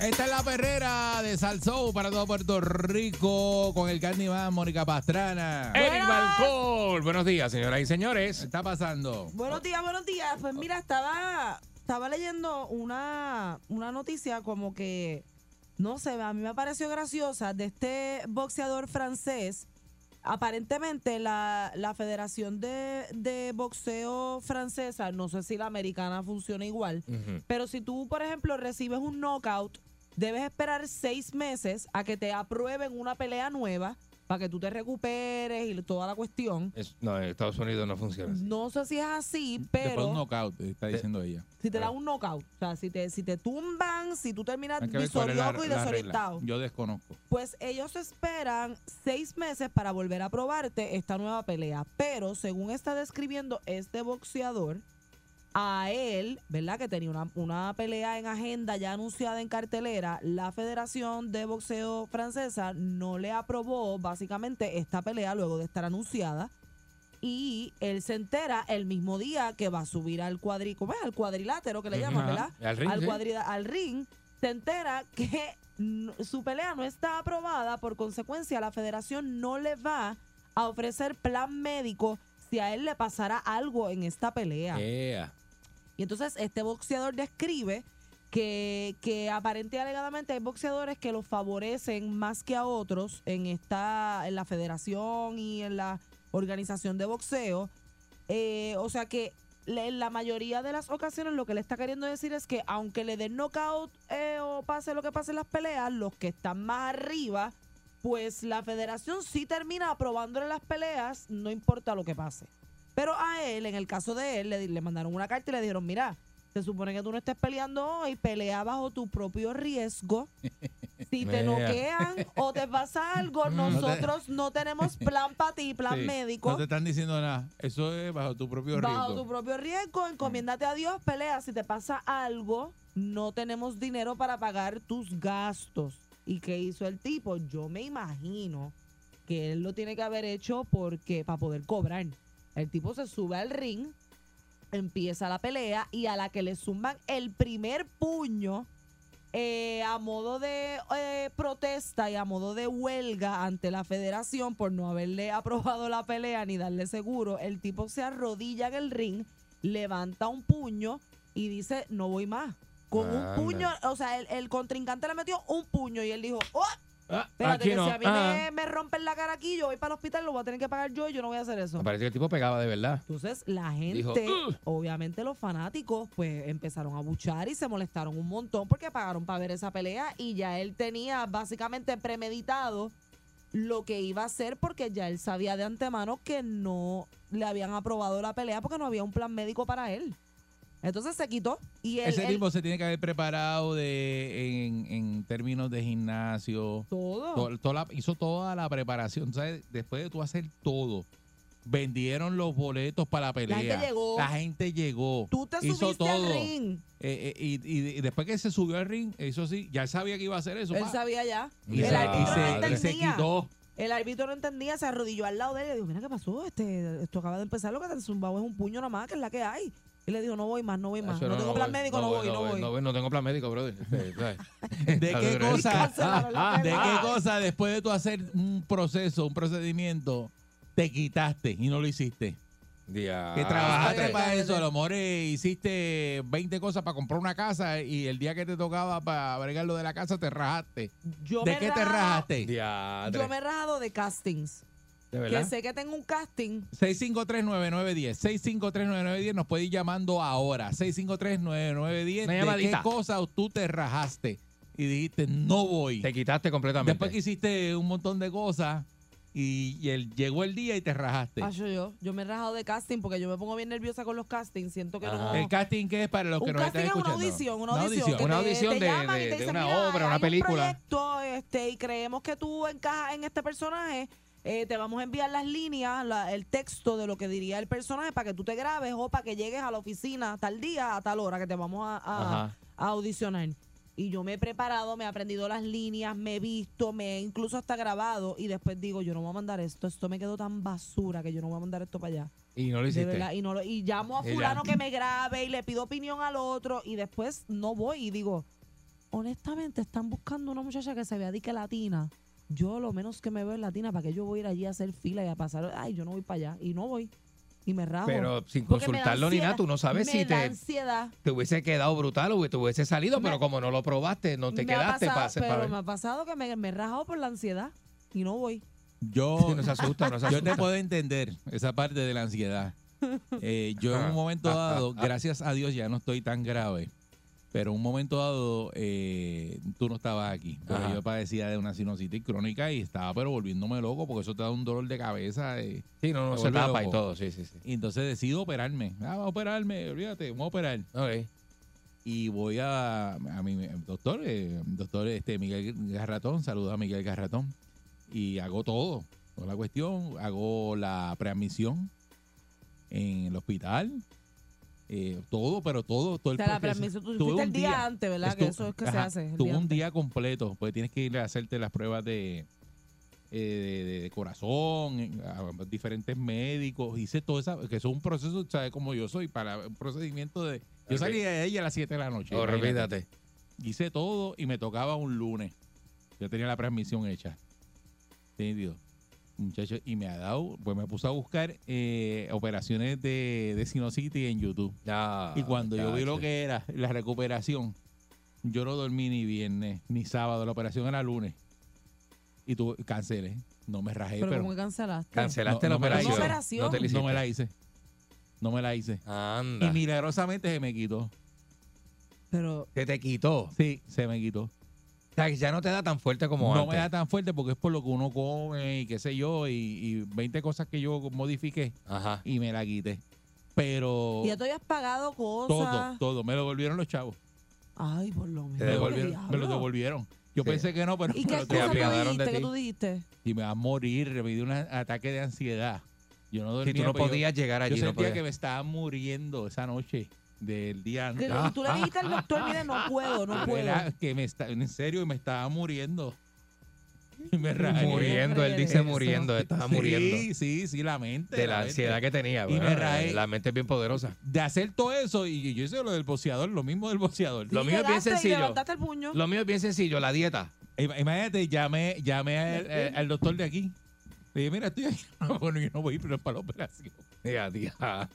Esta es la perrera de Salsou para todo Puerto Rico con el Carnival Mónica Pastrana. Eric Balcón. Buenos días, señoras y ¿Qué señores. está pasando? Buenos días, buenos días. Pues mira, estaba, estaba leyendo una, una noticia como que, no sé, a mí me pareció graciosa de este boxeador francés. Aparentemente la, la Federación de, de Boxeo Francesa, no sé si la americana funciona igual, pero si tú, por ejemplo, recibes un knockout, debes esperar seis meses a que te aprueben una pelea nueva para que tú te recuperes y toda la cuestión. Es- no, en Estados Unidos no funciona así. No sé si es así, Después de un pero knockout, está diciendo ella. si te da un knockout, o sea, si te, si te tumban, si tú terminas visorioco y desorientado, Yo desconozco. pues ellos esperan seis meses para volver a probarte esta nueva pelea. Pero según está describiendo este boxeador, a él, ¿verdad? Que tenía una, una pelea en agenda ya anunciada en cartelera, la Federación de Boxeo Francesa no le aprobó básicamente esta pelea luego de estar anunciada. Y él se entera el mismo día que va a subir al cuadri, ¿cómo es? Al cuadrilátero que le llaman. ¿verdad? Al ring, sí. cuadrila- al ring, se entera que su pelea no está aprobada, por consecuencia la federación no le va a ofrecer plan médico si a él le pasara algo en esta pelea. Ea. Y entonces este boxeador describe que, que aparente alegadamente hay boxeadores que los favorecen más que a otros en esta, en la federación y en la organización de boxeo. Eh, o sea que en la mayoría de las ocasiones lo que le está queriendo decir es que aunque le den knockout eh, o pase lo que pase en las peleas, los que están más arriba, pues la federación sí termina aprobándole las peleas, no importa lo que pase. Pero a él, en el caso de él, le, le mandaron una carta y le dijeron, mira, se supone que tú no estés peleando hoy, pelea bajo tu propio riesgo. Si te noquean o te pasa algo, nosotros no tenemos plan para ti, plan Sí, médico. No te están diciendo nada. Eso es bajo tu propio Bajo riesgo. tu propio riesgo, encomiéndate a Dios, pelea. Si te pasa algo, no tenemos dinero para pagar tus gastos. ¿Y qué hizo el tipo? Yo me imagino que él lo tiene que haber hecho porque para poder cobrar. El tipo se sube al ring, empieza la pelea y a la que le zumban el primer puño eh, a modo de eh, protesta y a modo de huelga ante la federación por no haberle aprobado la pelea ni darle seguro, el tipo se arrodilla en el ring, levanta un puño y dice, no voy más. Con un puño, o sea, el, el contrincante le metió un puño y él dijo, ¡oh! Ah, Espérate, aquí que no. si a mí Ah. me, me rompen la cara aquí, yo voy para el hospital, lo voy a tener que pagar yo y yo no voy a hacer eso. Me parece que el tipo pegaba de verdad. Entonces la gente, Dijo, obviamente los fanáticos, pues empezaron a buchar y se molestaron un montón porque pagaron para ver esa pelea y ya él tenía básicamente premeditado lo que iba a hacer porque ya él sabía de antemano que no le habían aprobado la pelea porque no había un plan médico para él. Entonces se quitó y él, Ese él- tipo se tiene que haber preparado de en, en términos de gimnasio. Todo. To- la- hizo toda la preparación. ¿sabes? Después de tú hacer todo, vendieron los boletos para la pelea. gente llegó. La gente llegó. tú te hizo subiste al todo. ring. Eh, eh, y, y- y después que se subió al ring, eso sí, ya sabía que iba a hacer eso. Él pa. sabía ya. Y el árbitro no y se entendía. quitó. El árbitro no entendía, se arrodilló al lado de él y le dijo, mira qué pasó, este, esto acaba de empezar, lo que te han zumbado es un puño nomás, que es la que hay. Y le dijo, no voy más, no voy más. No, tengo plan voy, médico, no voy, no voy. No, voy, no tengo plan médico, brother. ¿De qué cosa? Cancelaron la ¿De pelea. qué cosa después de tú hacer un proceso, un procedimiento, te quitaste y no lo hiciste? Día- Que trabajaste Ah, para eso, a lo mejor eh, hiciste 20 cosas para comprar una casa y el día que te tocaba para bregar lo de la casa te rajaste. Yo ¿De me qué te rajaste? Yo me he rajado de castings. ¿De Que sé que tengo un casting. 6539910, 6539910, nos puedes ir llamando ahora, 6539910. Una ¿De llamadita. qué cosa tú te rajaste y dijiste no voy? Te quitaste completamente. Después que hiciste un montón de cosas y, y el- llegó el día y te rajaste. Pacho, yo, yo me he rajado de casting porque yo me pongo bien nerviosa con los castings. Siento que no. El casting que es para los que un nos están casting es una escuchando. audición, una audición. que Una audición te de- llaman y de- una "Mira, obra, una hay un película". proyecto, este, y creemos que tú encajas en este personaje. Eh, te vamos a enviar las líneas, la- el texto de lo que diría el personaje para que tú te grabes o para que llegues a la oficina tal día, a tal hora que te vamos a, a- Ajá. a audicionar. Y yo me he preparado, me he aprendido las líneas, me he visto, me he incluso hasta grabado y después digo, yo no voy a mandar esto, esto me quedó tan basura que yo no voy a mandar esto para allá. Y no lo hiciste. verdad, y, no lo- y llamo a fulano que me grabe y le pido opinión al otro y después no voy y digo, honestamente están buscando una muchacha que se vea dique latina. Yo lo menos que me veo es latina, ¿para que yo voy a ir allí a hacer fila y a pasar? Ay, yo no voy para allá y no voy. Y me rajo. Pero sin Porque consultarlo ni nada, tú no sabes Me si da te, ansiedad. te hubiese quedado brutal o te hubiese salido, pero como no lo probaste, no te Me ha quedaste pasado, para hacer pero para me ha pasado que me, me he rajado por la ansiedad y no voy. Yo, Sí, no se asusta, no se yo te puedo entender esa parte de la ansiedad. Eh, yo en un momento dado, gracias a Dios ya no estoy tan grave, pero un momento dado eh, tú no estabas aquí. Pero yo padecía de una sinusitis crónica y estaba pero volviéndome loco porque eso te da un dolor de cabeza. eh, Sí, no, no, se tapa y loco. todo, sí, sí, sí. Y entonces decido operarme. Ah, vamos a operarme, olvídate, vamos a operar. Ok. Y voy a, a mi doctor, eh, doctor este Miguel Garratón, saluda a Miguel Garratón. Y hago todo, toda la cuestión. Hago la preadmisión en el hospital. Eh, todo, pero todo, todo O el sea, la tú fuiste el día antes, ¿verdad? Que eso es que se hace, Tuve un día completo, pues tienes que ir a hacerte las pruebas de, eh, de, de- de corazón, a diferentes médicos. Hice todo eso, que eso es un proceso, ¿sabes? Como yo soy, para un procedimiento de. Yo salí de ella a las 7 de la noche. imagínate. Olvídate. Hice todo y me tocaba un lunes. Yo tenía la transmisión hecha. Entendido. Muchachos, y me ha dado, pues me puse a buscar eh, operaciones de, de sinusitis en YouTube. y cuando yo vi lo que era la recuperación, yo no dormí ni viernes ni sábado. La operación era lunes. Y tú cancelé. No me rajé, Pero pero. ¿cómo cancelaste? Cancelaste No, la no me la operación. No te la No me la hice. No me la hice. Anda. Y milagrosamente se me quitó. Pero Se te quitó. Sí, se me quitó. O sea, que ya no te da tan fuerte como no antes. me da tan fuerte porque es por lo que uno come y qué sé yo, y, y 20 cosas que yo modifiqué Ajá. y me la quité. Pero ¿y ya tú habías pagado cosas? todo, todo, me lo devolvieron los chavos. Ay, por lo menos. Me, devolvieron, me lo devolvieron. Yo Sí. pensé que no, pero ¿Y qué cosa tú devolvieron. dijiste? ¿Qué tú dijiste? Y me va a morir, me dio un ataque de ansiedad. Yo no dormía. tú no pues yo- podías llegar allí, Yo no sentía podías. que me estaba muriendo esa noche del día antes. y tú le dijiste al doctor, mire, no puedo, no puedo. Era que me está, en serio, me estaba muriendo. Y me rayé. Muriendo, él dice muriendo, estaba Sí, muriendo. Sí, sí, la mente. De la mente. ansiedad que tenía. Y me raé. La mente es bien poderosa. De hacer todo eso, y yo hice lo del boxeador, lo mismo del boxeador. Lo mío es bien y sencillo. levantaste el puño. Lo mío es bien sencillo, la dieta. Ima- Imagínate, llamé, llamé al, al- doctor de aquí. Le dije, mira, estoy aquí. bueno, yo no voy a ir pero para la operación. Diga.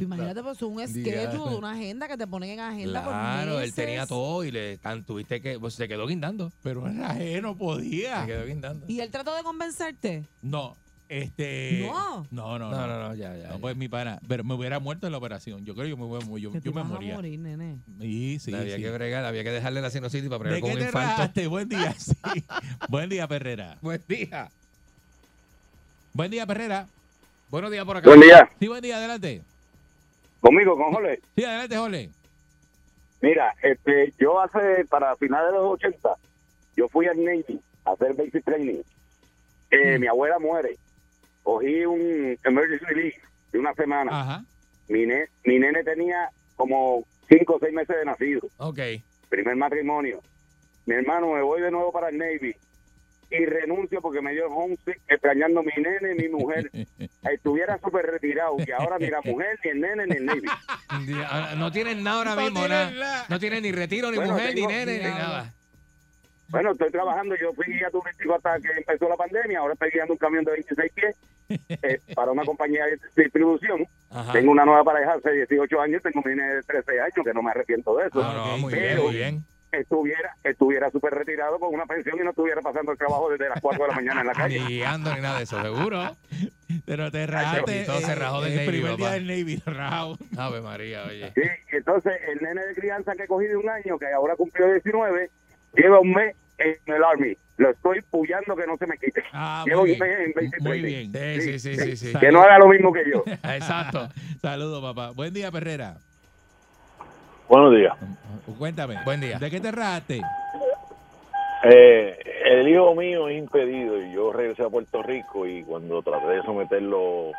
Imagínate, pues un schedule, una agenda que te ponen en agenda por Claro, él tenía todo y le tan, tuviste que. Pues se quedó guindando. Pero rajé, no podía. Se quedó guindando. ¿Y él trató de convencerte? No, este. No. No, no, No, no. no, no, ya, ya. No, ya. pues mi pana. Pero me hubiera muerto en la operación. Yo creo que yo me, hubiera- yo, yo te me vas a moría. morir, nene. Sí, sí, había sí. que bregar, había que dejarle la sinusitis para bregar ¿De con qué un te infarto. rajaste? Buen día, sí. Buen día, Perrera. Buen día. Buen día, Perrera. Buenos días por acá. Buen día. Sí, buen día, adelante. Conmigo, con Jole. Sí, adelante, Jole. Mira, este, yo hace, para finales de los 80, yo fui al Navy a hacer basic training. Eh, Mm. Mi abuela muere. Cogí un emergency leave de una semana. Ajá. Mi, ne- mi nene tenía como 5 o 6 meses de nacido. Ok. Primer matrimonio. Mi hermano, me voy de nuevo para el Navy y renuncio porque me dio el homesick extrañando a mi nene y mi mujer. Estuviera súper retirado y ahora ni la mujer, ni el nene, ni el Navy. Ah, No tienen nada ahora No mismo, tienen nada. No tienen ni retiro, ni Bueno, mujer, tengo- ni nene, ni nada. Bueno, estoy trabajando. Yo fui guía turístico hasta que empezó la pandemia. Ahora estoy guiando un camión de 26 pies eh, para una compañía de distribución. Ajá. Tengo una nueva pareja hace 18 años. Tengo un nene de 13 años que no me arrepiento de eso. Ah, no, muy bien, muy bien. Estuviera estuviera súper retirado con una pensión y no estuviera pasando el trabajo desde las 4 de la mañana en la calle. Ni ando ni nada de eso, seguro. Pero te rajaste. Y todo se rajó del el Navy, primer día papá. del Navy, rajado. Ave María, oye. Sí, entonces el nene de crianza que cogí de un año, que ahora cumplió 19, lleva un mes en el Army. Lo estoy puyando que no se me quite. Ah, Llevo muy un mes en basic Muy training. bien. Sí, sí, sí, sí, sí. Que no haga lo mismo que yo. Exacto. Saludos, papá. Buen día, Perrera. Buenos días. Cuéntame. Buen día. ¿De qué te rajaste? Eh, el hijo mío es impedido y yo regresé a Puerto Rico y cuando traté de someterlo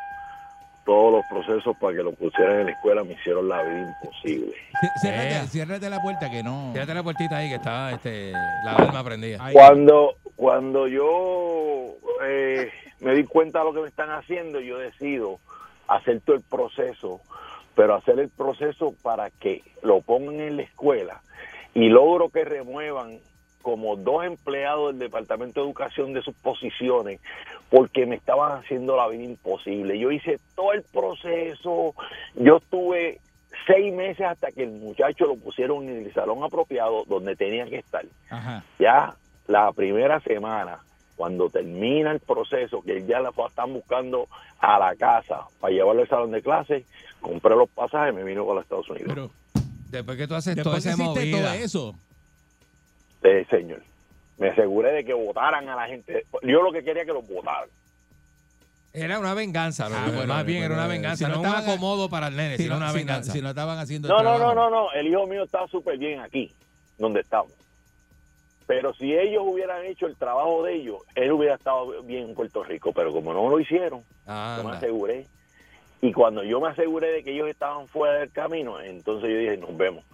todos los procesos para que lo pusieran en la escuela me hicieron la vida imposible. Ciérrate, Eh. ciérrate la puerta que no. Fíjate la puertita ahí que está este, la alarma prendida. Cuando cuando yo eh, me di cuenta de lo que me están haciendo, yo decido hacer todo el proceso, pero hacer el proceso para que lo pongan en la escuela y logro que remuevan como dos empleados del Departamento de Educación de sus posiciones porque me estaban haciendo la vida imposible. Yo hice todo el proceso, yo estuve seis meses hasta que el muchacho lo pusieron en el salón apropiado donde tenía que estar Ajá. ya la primera semana, cuando termina el proceso, que ya la están buscando a la casa para llevarlo al salón de clase, compré los pasajes y me vino con los Estados Unidos. Pero Después que tú haces toda esa hiciste todo movida. eso. Eh, señor, me aseguré de que votaran a la gente. Yo lo que quería que los votaran. Era una venganza, ¿no? Ah, bueno, más bien era una venganza, si no no un estaban- acomodo para el nene, Si sino no, una si no- venganza. si no estaban haciendo el No, no, no, no, no. El hijo mío estaba súper bien aquí, donde estamos. Pero si ellos hubieran hecho el trabajo de ellos, él hubiera estado bien en Puerto Rico. Pero como no lo hicieron, yo me aseguré. Y cuando yo me aseguré de que ellos estaban fuera del camino, entonces yo dije, nos vemos.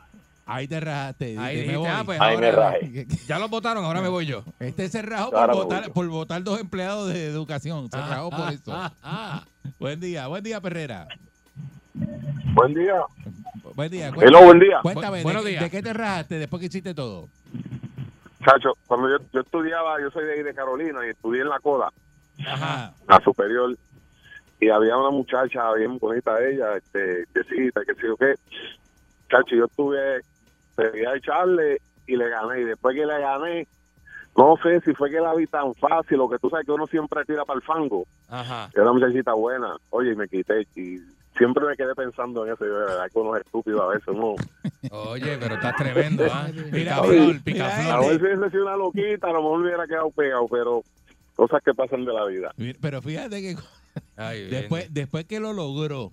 Ahí te rajaste. Ahí dijiste, me dijiste, ah, voy. pues Ahí me rajé. ya los votaron, ahora me voy yo. Este se rajó por me votar, por votar dos empleados de educación. Se rajó por eso. Ah, ah. Buen día, buen día, Perrera. Buen día. Buen día. Hello, buen día. Cuéntame, Bu- buenos de, días. ¿de qué te rajaste después que hiciste todo? Chacho, cuando yo, yo estudiaba, yo soy de ahí de Carolina y estudié en la CODA. la superior, y había una muchacha bien bonita ella, este, que sé yo qué. Chacho, yo estuve, pedí a echarle y le gané. Y después que le gané, no sé si fue que la vi tan fácil o que tú sabes que uno siempre tira para el fango. Ajá. Era una muchachita buena. Oye, y me quité. Y siempre me quedé pensando en eso. Y de verdad que uno es estúpido a veces. Uno, Oye, pero estás tremendo, ¿ah? a Picaflor, ver picaflor. si hubiese sido una loquita, a lo mejor hubiera quedado pegado, pero cosas que pasan de la vida. Pero fíjate que Ay, después, después que lo logró,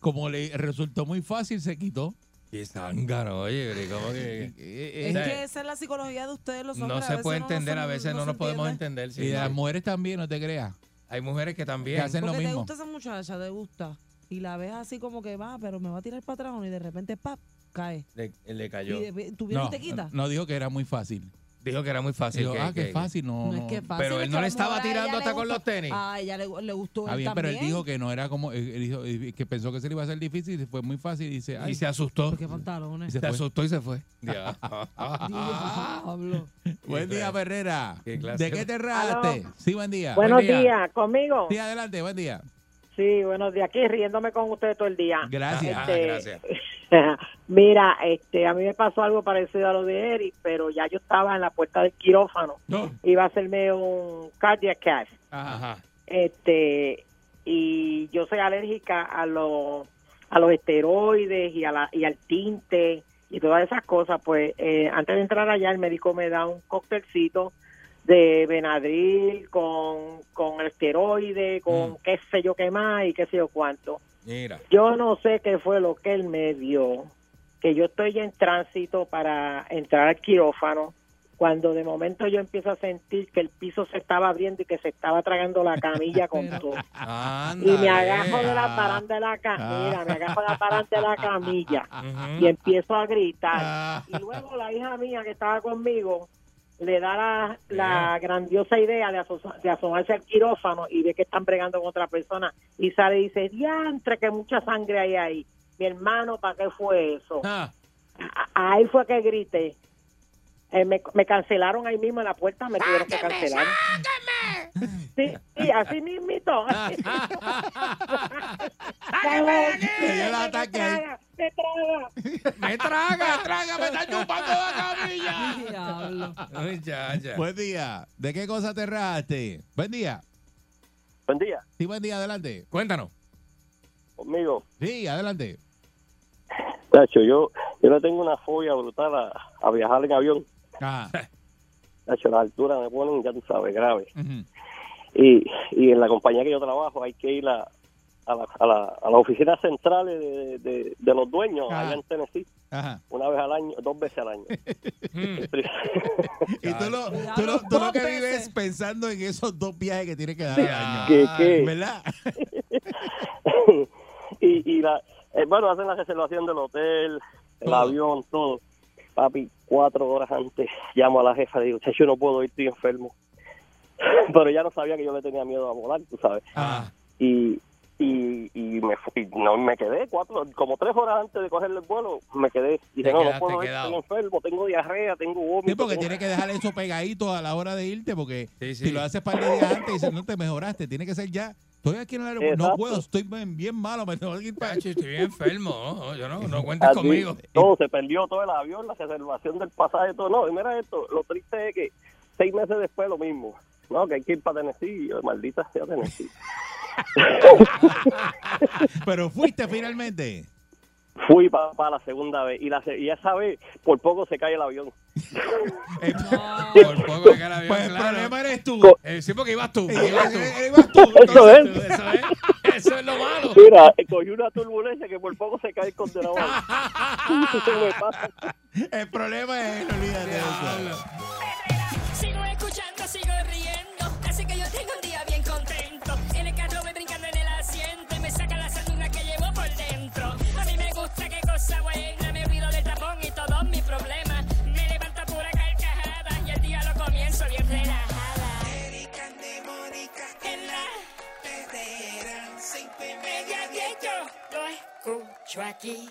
como le resultó muy fácil, se quitó. Qué zángano, oye, pero ¿cómo que...? Es que esa es la psicología de ustedes los No hombres. a se puede no entender, a veces no nos podemos entender. sí. Y de las mujeres también, no te creas. Hay mujeres que también. Que hacen lo Porque te mismo. gusta esa muchacha, te gusta. Y la ves así como que va, pero me va a tirar para atrás y de repente, ¡pap! cae. Le, le cayó. Y de- tú vienes No, y te quitas. no dijo que era muy fácil. Dijo que era muy fácil. Dijo, que- ah, qué que- fácil, no. No es no. que fácil. Pero él que no le estaba tirando hasta con los tenis. A ella le, le gustó él bien, pero él dijo que no era como. Él dijo que pensó que se le iba a hacer difícil y fue muy fácil. Y, dice, Y ay, se asustó. ¿Qué pantalones? y Se se asustó y se fue. Ya. Diablo. Buen día, Ferrera. ¿De qué te rajaste? Sí, buen día. Buenos Buen día. días, ¿conmigo? Sí, adelante, buen día. Sí, buenos días. Aquí riéndome con ustedes todo el día. Gracias. Ah, Este, gracias. Mira, este, a mí me pasó algo parecido a lo de Eric, pero ya yo estaba en la puerta del quirófano. No. Iba a hacerme un cardiac cath. Ajá. Este, y yo soy alérgica a los a los esteroides y a la, y al tinte y todas esas cosas. Pues eh, antes de entrar allá el médico me da un cóctelcito de Benadryl con, con el esteroide, con Mm. qué sé yo qué más y qué sé yo cuánto. Mira. Yo no sé qué fue lo que él me dio, que yo estoy en tránsito para entrar al quirófano, cuando de momento yo empiezo a sentir que el piso se estaba abriendo y que se estaba tragando la camilla con todo. Y me agajo de la paranda de la camilla, me agajo de la paranda de la camilla y empiezo a gritar. Y luego la hija mía que estaba conmigo le da la, la grandiosa idea de, aso- de asomarse al quirófano y ve que están bregando con otra persona y sale y dice, diantre, que mucha sangre hay ahí. Mi hermano, ¿para qué fue eso? Ah. Ahí fue que grité. Eh, me, me cancelaron ahí mismo en la puerta, me tuvieron que cancelar. Sí, sí, así mismito. Dio el ataque ahí. Me traga. Me traga, traga, me está chupando la camilla. Diablo. Ay, ya, ya. Buen día. ¿De qué cosa te rajaste? Buen día. Buen día, Sí, buen día, adelante. Cuéntanos. conmigo. Sí, adelante. Nacho, yo, yo le tengo una fobia brutal a, a viajar en avión. Ah, Nacho, las alturas me ponen, ya tú sabes, grave. Y, y en la compañía que yo trabajo hay que ir a, a, la, a, la, a las oficinas centrales de, de, de los dueños Ah. allá en Tennessee, Ajá. una vez al año, dos veces al año. Y tú lo, tú lo, tú lo que vives pensando en esos dos viajes que tienes que dar al año. ¿Qué, qué? ¿Verdad? y y la, eh, bueno, hacen la reservación del hotel, el Todo. avión, todo. Papi, cuatro horas antes llamo a la jefa y digo, "Che, yo no puedo ir, estoy enfermo. Pero ya no sabía que yo le tenía miedo a volar, tú sabes. Ah, Y, y, y me fui, no, me quedé cuatro, como tres horas antes de coger el vuelo, me quedé. Dije, Te no, no puedo ir, estoy enfermo, tengo diarrea, tengo vómito. sí, porque tengo- tienes que dejar eso pegadito a la hora de irte, porque Sí, sí. si lo haces para el día antes y dices, no te mejoraste, tiene que ser ya. Estoy aquí en el aeropuerto, no puedo, estoy bien, bien malo, me tengo que ir para estoy bien enfermo. No, yo no, no cuentes Así, conmigo. Todo, se perdió todo el avión, la reservación del pasaje, todo. No, y mira esto, lo triste es que seis meses después lo mismo. No, que hay que ir para Tennessee. Y yo, maldita sea Tennessee. Pero fuiste finalmente. Fui para la segunda vez y, la, se- y esa vez por poco se cae el avión. Por poco que el avión, Pues el problema eres tú. Eh, sí, porque ibas tú. Eh, Ibas tú. eh, ibas tú. Eso es. Eso es, eso es lo malo. Mira, eh, cogí una turbulencia que por poco se cae el condenado. El problema es él, olvídate de eso. Sigo escuchando, sigo riendo. Tengo un día bien contento. En el carro voy brincando en el asiento y me saca la sanduna que llevo por dentro. A mí me gusta, qué cosa buena. Me olvido del tapón y todos mis problemas. Me levanto a pura carcajada y el día lo comienzo bien relajada. Erika de Mónica en la perrera. Cinco y yo lo escucho aquí.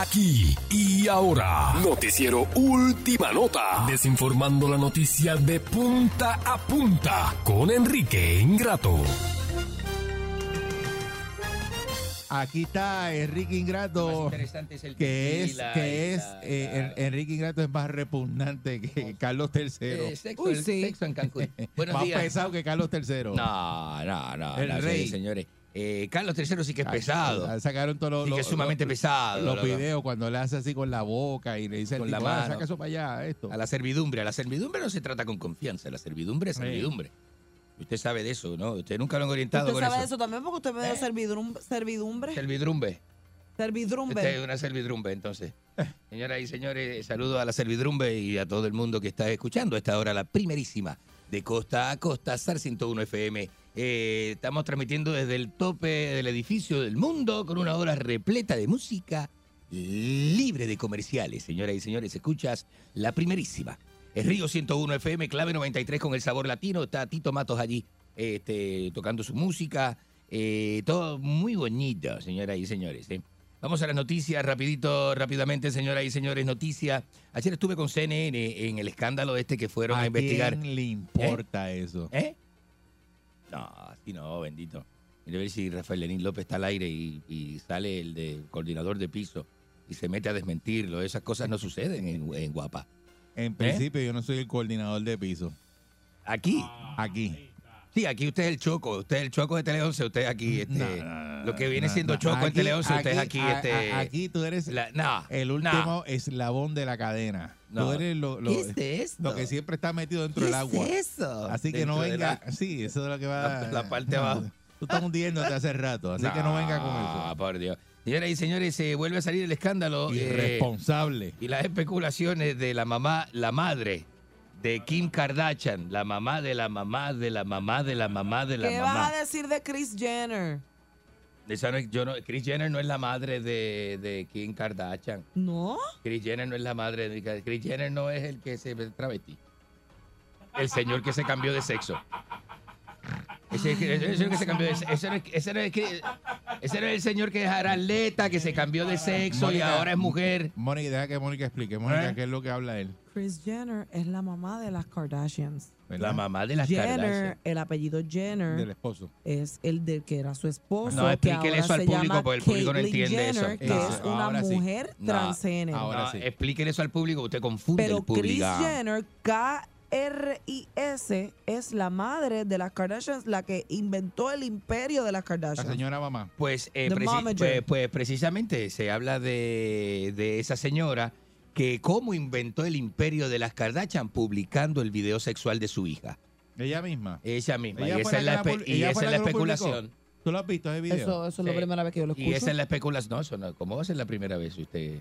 Aquí y ahora. Noticiero Última Nota. Desinformando la noticia de punta a punta con Enrique Ingrato. Aquí está Enrique Ingrato, interesante es el que es, que es la- eh, En- Enrique Ingrato es más repugnante que Carlos III. Eh, sexo, el sexo en Cancún. Buenos más días. pesado que Carlos III. No, no, no. El no, rey. Señores. Eh, Carlos III sí que es pesado. Sacaron todos los, Sí que es sumamente pesado. Los loco. videos cuando le hace así con la boca y le dice Con la tipo, "Ah, mano. saca eso para allá, esto. A la servidumbre. A la servidumbre no se trata con confianza. La servidumbre es Sí. servidumbre. Usted sabe de eso, ¿no? Usted nunca lo han orientado Usted con sabe eso. de eso también porque usted me dio servidumbre. Servidumbre. servidumbre. Usted es una servidumbre, entonces. Señoras y señores, saludo a la servidumbre y a todo el mundo que está escuchando a esta hora, la primerísima de costa a costa, SAR 101 FM. Eh, estamos transmitiendo desde el tope del edificio del mundo con una hora repleta de música libre de comerciales. Señoras y señores, escuchas la primerísima. Es Río 101 FM, clave 93 con el sabor latino. Está Tito Matos allí este, tocando su música. Eh, todo muy bonito, señoras y señores. ¿eh? Vamos a las noticias, rapidito, rápidamente, señoras y señores, noticias. Ayer estuve con CNN en el escándalo este que fueron a, ¿A investigar. quién le importa eso? ¿Eh? No, así no, bendito. Mira a ver si Rafael Lenín López está al aire y, y sale el de coordinador de piso y se mete a desmentirlo. Esas cosas no suceden en, en Guapa. En principio yo no soy el coordinador de piso. ¿Aquí? Aquí. Sí, aquí usted es el Choco. Usted es el Choco de Tele 11. Usted aquí, este, lo que viene No, siendo no, Choco en Tele 11. Usted es aquí, a- este. a- aquí tú eres la- no, el último eslabón de la cadena. No. Tú eres lo, lo- ¿Qué es esto? lo que siempre está metido dentro ¿Qué del agua. es eso? Así que Dentro no venga. la- Sí, eso es lo que va. La- la parte de abajo. Tú estás hundiéndote hace rato, así que no venga con eso. Ah, por Dios. Señoras y señores, se vuelve a salir el escándalo. eh, Irresponsable. y las especulaciones de la mamá, la madre de Kim Kardashian, la mamá de la mamá de la mamá de la mamá de la ¿Qué mamá. vas a decir de Chris Jenner? Esa no es- yo no, Kris Jenner no es la madre de, de Kim Kardashian. ¿No? Kris Jenner no es la madre de Kris Jenner no es el que se ve travesti. El señor que se cambió de sexo. Ese, ese- ese señor que se cambió de sexo. Ese, no es- ese no es que- ese no es el señor que era atleta, que se cambió de sexo y ahora es mujer. Mónica, deja que Mónica explique. Mónica, ¿Eh? ¿qué es lo que habla él? Chris Jenner es la mamá de las Kardashians. La mamá de las Jenner, Kardashian. el apellido Jenner Del esposo. es el del que era su esposo. No, que explíquele ahora eso al público, porque el público no entiende eso. Jenner, Que No, es una ahora sí. mujer No, transgénero. No, Explíquele eso al público, usted confunde Pero el público. Kris Jenner, K-R-I-S, es la madre de las Kardashians, la que inventó el imperio de las La Kardashians. señora mamá. Pues, eh, preci- pues, pues precisamente se habla de, de esa señora que cómo inventó el imperio de las Kardashian publicando el video sexual de su hija. Ella misma. Ella misma. Ella y esa es la, la la y esa es la la especulación. ¿Tú lo has visto ese video? Eso, eso es la primera vez que yo lo escucho. Y esa es la especulación. No, eso no, ¿cómo va a ser la primera vez usted,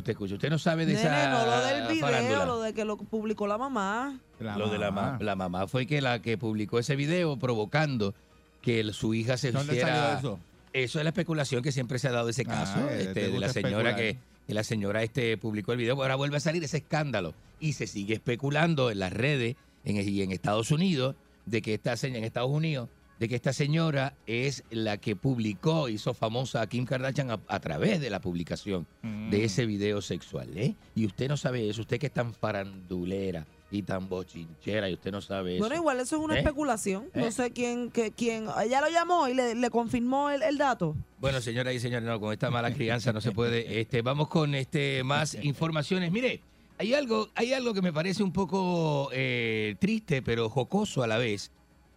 usted escucha? Usted no sabe de Nene, esa no lo del video, farándula. lo de que lo publicó la mamá. lo de la mamá. La mamá fue que la que publicó ese video provocando que el- su hija se ¿Dónde hiciera... salió eso? Eso es la especulación que siempre se ha dado ese caso, Ah, eh, este, te de la señora especular. que, que la señora este publicó el video. Ahora vuelve a salir ese escándalo y se sigue especulando en las redes en, y en Estados Unidos de que esta señora en Estados Unidos de que esta señora es la que publicó, hizo famosa a Kim Kardashian a, a través de la publicación Mm. de ese video sexual, ¿eh? Y usted no sabe eso, usted que es tan farandulera y tan bochinchera y usted no sabe eso. Bueno, igual eso es una ¿Eh? especulación. ¿Eh? No sé quién, que, quién. Ella lo llamó y le, le confirmó el, el dato. Bueno, señoras y señores, no, con esta mala crianza no se puede. Este, vamos con este más informaciones. Mire, hay algo, hay algo que me parece un poco eh, triste, pero jocoso a la vez,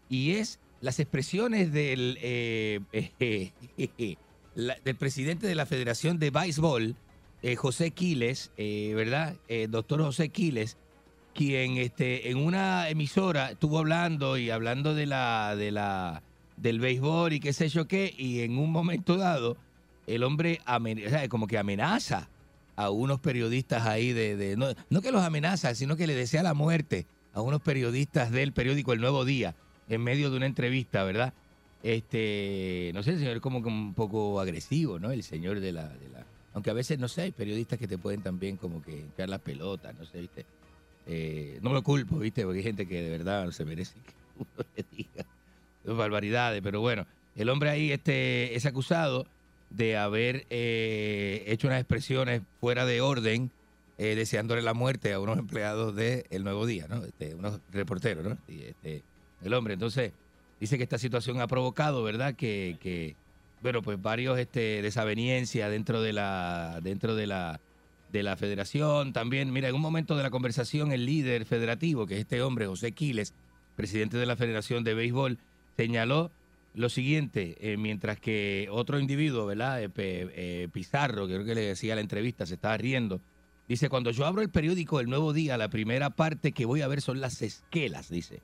y es las expresiones del, eh, del presidente de la Federación de Béisbol, eh, José Quiles, eh, ¿verdad? Doctor José Quiles, quien este, en una emisora estuvo hablando y hablando de la, de la, del béisbol y qué sé yo qué, y en un momento dado, el hombre amen- o sea, como que amenaza a unos periodistas ahí de, de- no, no que los amenaza, sino que le desea la muerte a unos periodistas del periódico El Nuevo Día en medio de una entrevista, ¿verdad? Este, no sé, el señor es como que un poco agresivo, ¿no? El señor de la, de la aunque a veces no sé, hay periodistas que te pueden también como que echar las pelotas, no sé, ¿viste? Eh, no lo culpo, ¿viste? Porque hay gente que de verdad no se merece que uno le diga barbaridades, pero bueno, el hombre ahí este, es acusado de haber eh, hecho unas expresiones fuera de orden, eh, deseándole la muerte a unos empleados de El Nuevo Día, ¿no? Este, unos reporteros, ¿no? Y, este, el hombre. Entonces, dice que esta situación ha provocado, ¿verdad? Que, bueno, pues varios este, desaveniencias dentro de la, dentro de la, de la federación. También, mira, en un momento de la conversación, el líder federativo, que es este hombre, José Quiles, presidente de la Federación de Béisbol, señaló lo siguiente, eh, mientras que otro individuo, ¿verdad? Eh, eh, Pizarro, que creo que le decía la entrevista, se estaba riendo. Dice, cuando yo abro el periódico El Nuevo Día, la primera parte que voy a ver son las esquelas, dice.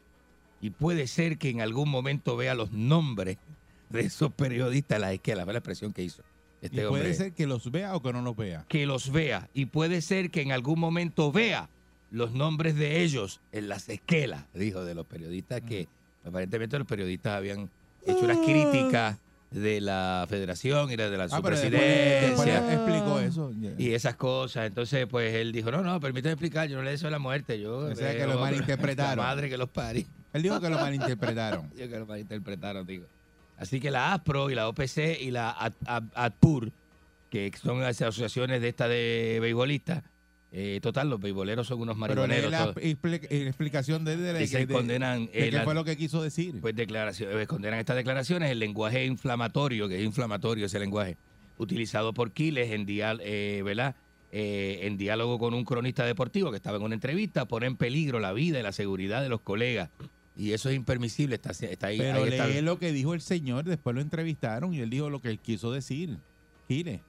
Y puede ser que en algún momento vea los nombres de esos periodistas, las esquelas, fue la expresión que hizo este y hombre puede ser que los vea o que no los vea. que los vea y puede ser que en algún momento vea los nombres de ellos en las esquelas, dijo de los periodistas que aparentemente los periodistas habían hecho unas críticas de la federación y de la Ah, presidencia después explicó eso. y esas cosas. Entonces, pues él dijo, no, no, permíteme explicar, yo no le deseo la muerte, yo... O sea, que eh, lo malinterpretaron. La madre que los. Él dijo que lo malinterpretaron. Digo que lo malinterpretaron, digo. Así que la ASPRO y la OPC y la ADPUR, que son las asociaciones de esta de beisbolistas, eh, total, los beisboleros son unos Pero lee marihuaneros. la eh, explicación de, de, de- condenan, de eh, qué la- fue lo que quiso decir. Pues declaraciones, condenan estas declaraciones, el lenguaje inflamatorio, que es inflamatorio ese lenguaje, utilizado por Quiles en, dial, eh, ¿verdad? Eh, en diálogo con un cronista deportivo que estaba en una entrevista, pone en peligro la vida y la seguridad de los colegas. Y eso es impermisible, está, está ahí. Pero ahí está. lee lo que dijo el señor, después lo entrevistaron y él dijo lo que él quiso decir. Gire.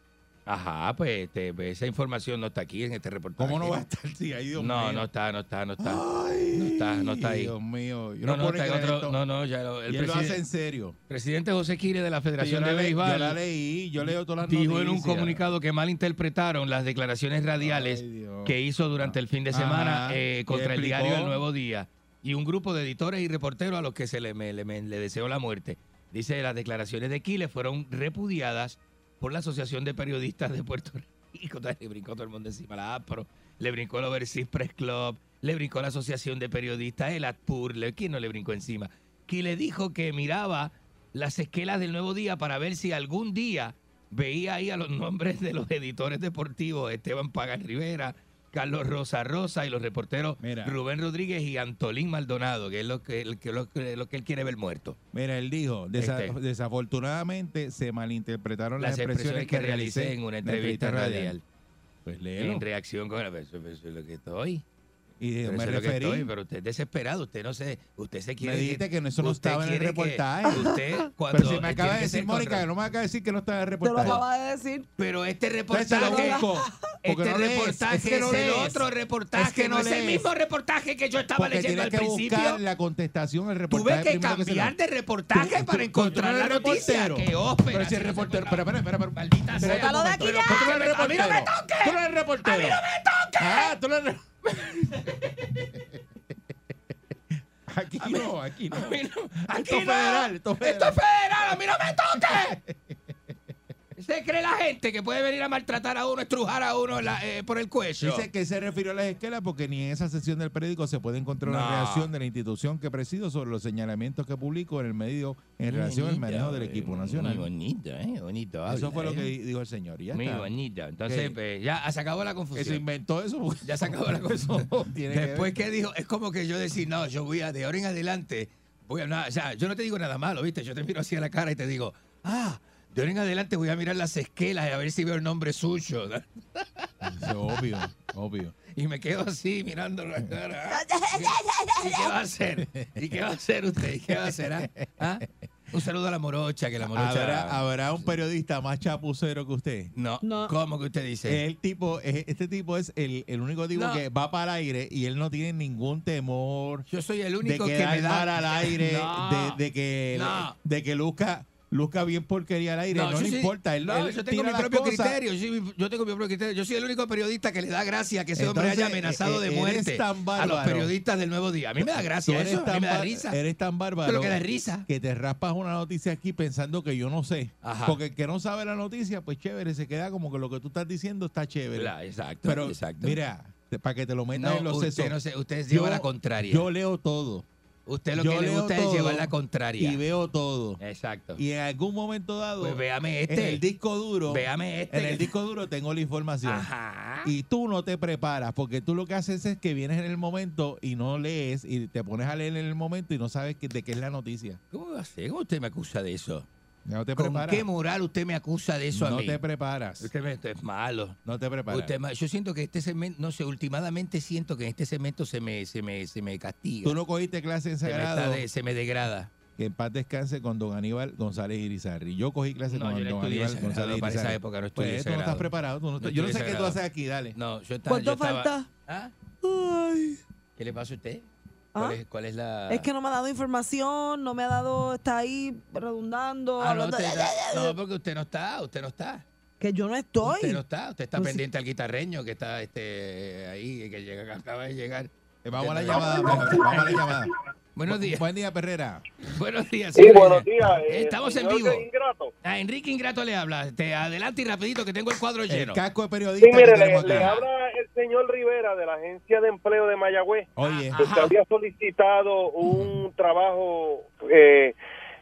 Ajá, pues este, pues, esa información no está aquí en este reportaje. ¿Cómo no va a estar? Sí, ay, Dios no, mío. no está, no está, no está. no está, no está ahí. Dios mío. Yo no, no, no, está otro- no, no, ya lo, el y él lo hace en serio. Presidente José Quire de la Federación de Béisbol. Yo la leí, yo leo todas las Dijo noticias. en un comunicado que malinterpretaron las declaraciones radiales Ay, que hizo durante el fin de semana Ajá, eh, contra el diario El Nuevo Día y un grupo de editores y reporteros a los que se le, me- deseó la muerte. Dice las declaraciones de Quiles fueron repudiadas por la Asociación de Periodistas de Puerto Rico. Le brincó todo el mundo encima la APRO, le brincó el Overseas Press Club, le brincó la Asociación de Periodistas, el ATPUR, ¿quién no le brincó encima? Quiles dijo que miraba las esquelas del Nuevo Día para ver si algún día veía ahí a los nombres de los editores deportivos, Esteban Pagan Rivera, Carlos Rosa Rosa y los reporteros Rubén Rodríguez y Antolín Maldonado, que es lo que, el que- lo, que- lo que él quiere ver muerto. Mira, él dijo, desa- Este. desafortunadamente se malinterpretaron las, Las expresiones que realicé en una entrevista radial. Pues léelo. En reacción con eso, eso es lo que estoy. Y Pero me que referí. estoy, pero usted es desesperado, usted no se, usted se quiere Me dijiste que eso no estaba en el que- reportaje. usted cuando Pero si me acaba de que decir Mónica, que no me acaba de decir que no estaba en el Te lo reportaje. acaba de decir. Pero este Pues reportaje, este no reportaje es que no es el otro reportaje, Es que no, no es el mismo reportaje que yo estaba Porque leyendo al que principio. buscar la contestación, el Tuve reportaje. que primero se cambiar de reportaje Tú- para tú- encontrar tú la noticia. Que ópera. Pero si el reportero. Espera, espera, espera. Maldita sea. Tú no eres a mí no me reportero. toques. Tú no eres reportero. A mí no me toques. Ah, tú no eres. Aquí no, aquí no. Aquí Esto es no. federal, esto es Esto federal. es federal, a mí no me toque. Se cree la gente que puede venir a maltratar a uno, estrujar a uno la- eh, por el cuello. Dice que se refirió a las esquelas porque ni en esa sesión del periódico se puede encontrar una No. reacción de la institución que presido sobre los señalamientos que publicó en el medio en relación al manejo del equipo nacional. Muy bonito, ¿eh? Bonito. Eso fue lo ¿eh? que di- dijo el señor. y ya Muy está. bonito. Entonces, pues, ya se acabó la confusión. Eso inventó eso. Ya se acabó la confusión. que Después que, dijo, es como que yo decir, no, yo voy a, de ahora en adelante, voy a, no, o sea, yo no te digo nada malo, ¿viste? Yo te miro así a la cara y te digo, ah, de ahora en adelante voy a mirar las esquelas y a ver si veo el nombre suyo. Obvio, obvio. Y me quedo así mirando la cara. ¿Y qué va a hacer? ¿Y qué va a hacer usted? ¿Y qué va a hacer? ah? ¿Ah? Un saludo a la morocha, que la morocha... ¿Habrá, habrá un periodista más chapucero que usted? No, ¿cómo que usted dice? El tipo, este tipo es el, el único tipo No. que va para el aire y él no tiene ningún temor. Yo soy el de único que me da- al aire, No. de, de que, No. de que luzca, luzca bien porquería al aire. No, le sí- importa. Él, no, él yo tengo mi propio cosas. criterio. Yo, tengo mi propio criterio. Yo soy el único periodista que le da gracia que ese hombre haya amenazado eh, de muerte tan a los periodistas del Nuevo Día. A mí me da gracia eso. A mí me da risa. Eres tan bárbaro. Lo que da risa. Que te raspas una noticia aquí pensando que yo no sé. Ajá. Porque el que no sabe la noticia, pues chévere, se queda como que lo que tú estás diciendo está chévere. La- exacto, Pero exacto. mira, para que te lo metas No, en los usted sesos. no sé, usted lleva yo- la contraria. Yo leo todo. Usted lo Yo que le leo gusta es todo llevar la contraria. Y veo todo. Exacto. Y en algún momento dado, Pues véame en este. el disco duro, Véame este. en el disco duro tengo la información. Y tú no te preparas, porque tú lo que haces es que vienes en el momento y no lees y te pones a leer en el momento y no sabes que- de qué es la noticia. ¿Cómo va a ser? ¿Cómo usted me acusa de eso? No te ¿Con preparas. qué moral usted me acusa de eso a no mí? te preparas. Usted me, es malo. No te preparas. Usted yo siento que este segmento, no sé, últimamente siento que en este segmento se me, se me, se me castiga. Tú no cogiste clase en se, me Sagrado. de- se me degrada. Que en paz descanse con don Aníbal González Irizarri. Yo cogí clase No, con yo no don Aníbal Sagrado, González para esa Irizarri. época no estudié Pues tú no estás Sagrado. preparado. tú no estás- No yo no sé qué tú Sagrado. haces aquí, dale. No, yo estaba, ¿Cuánto yo estaba- falta? ¿Ah? Ay. ¿Qué le pasa a usted? ¿Ah? ¿Cuál, es, cuál es la...? Es que no me ha dado información, no me ha dado, está ahí redundando, Ah, no, usted no, porque usted no está, usted no está. Que yo no estoy. Usted no está, usted está Pues sí. pendiente al guitarreño que está este ahí, que llega, que acaba de llegar. Eh, vamos a la llamada, vamos a la llamada. Buenos días. Buen día, Perrera. Buenos días. Sí, buenos días, eh, Estamos en vivo. Ingrato. Ah, Enrique Ingrato le habla. Te adelante y rapidito que tengo el cuadro lleno. El casco de Sí, periodista mire, que le, habla señor Rivera de la Agencia de Empleo de Mayagüez. Oye. Usted había solicitado un trabajo eh,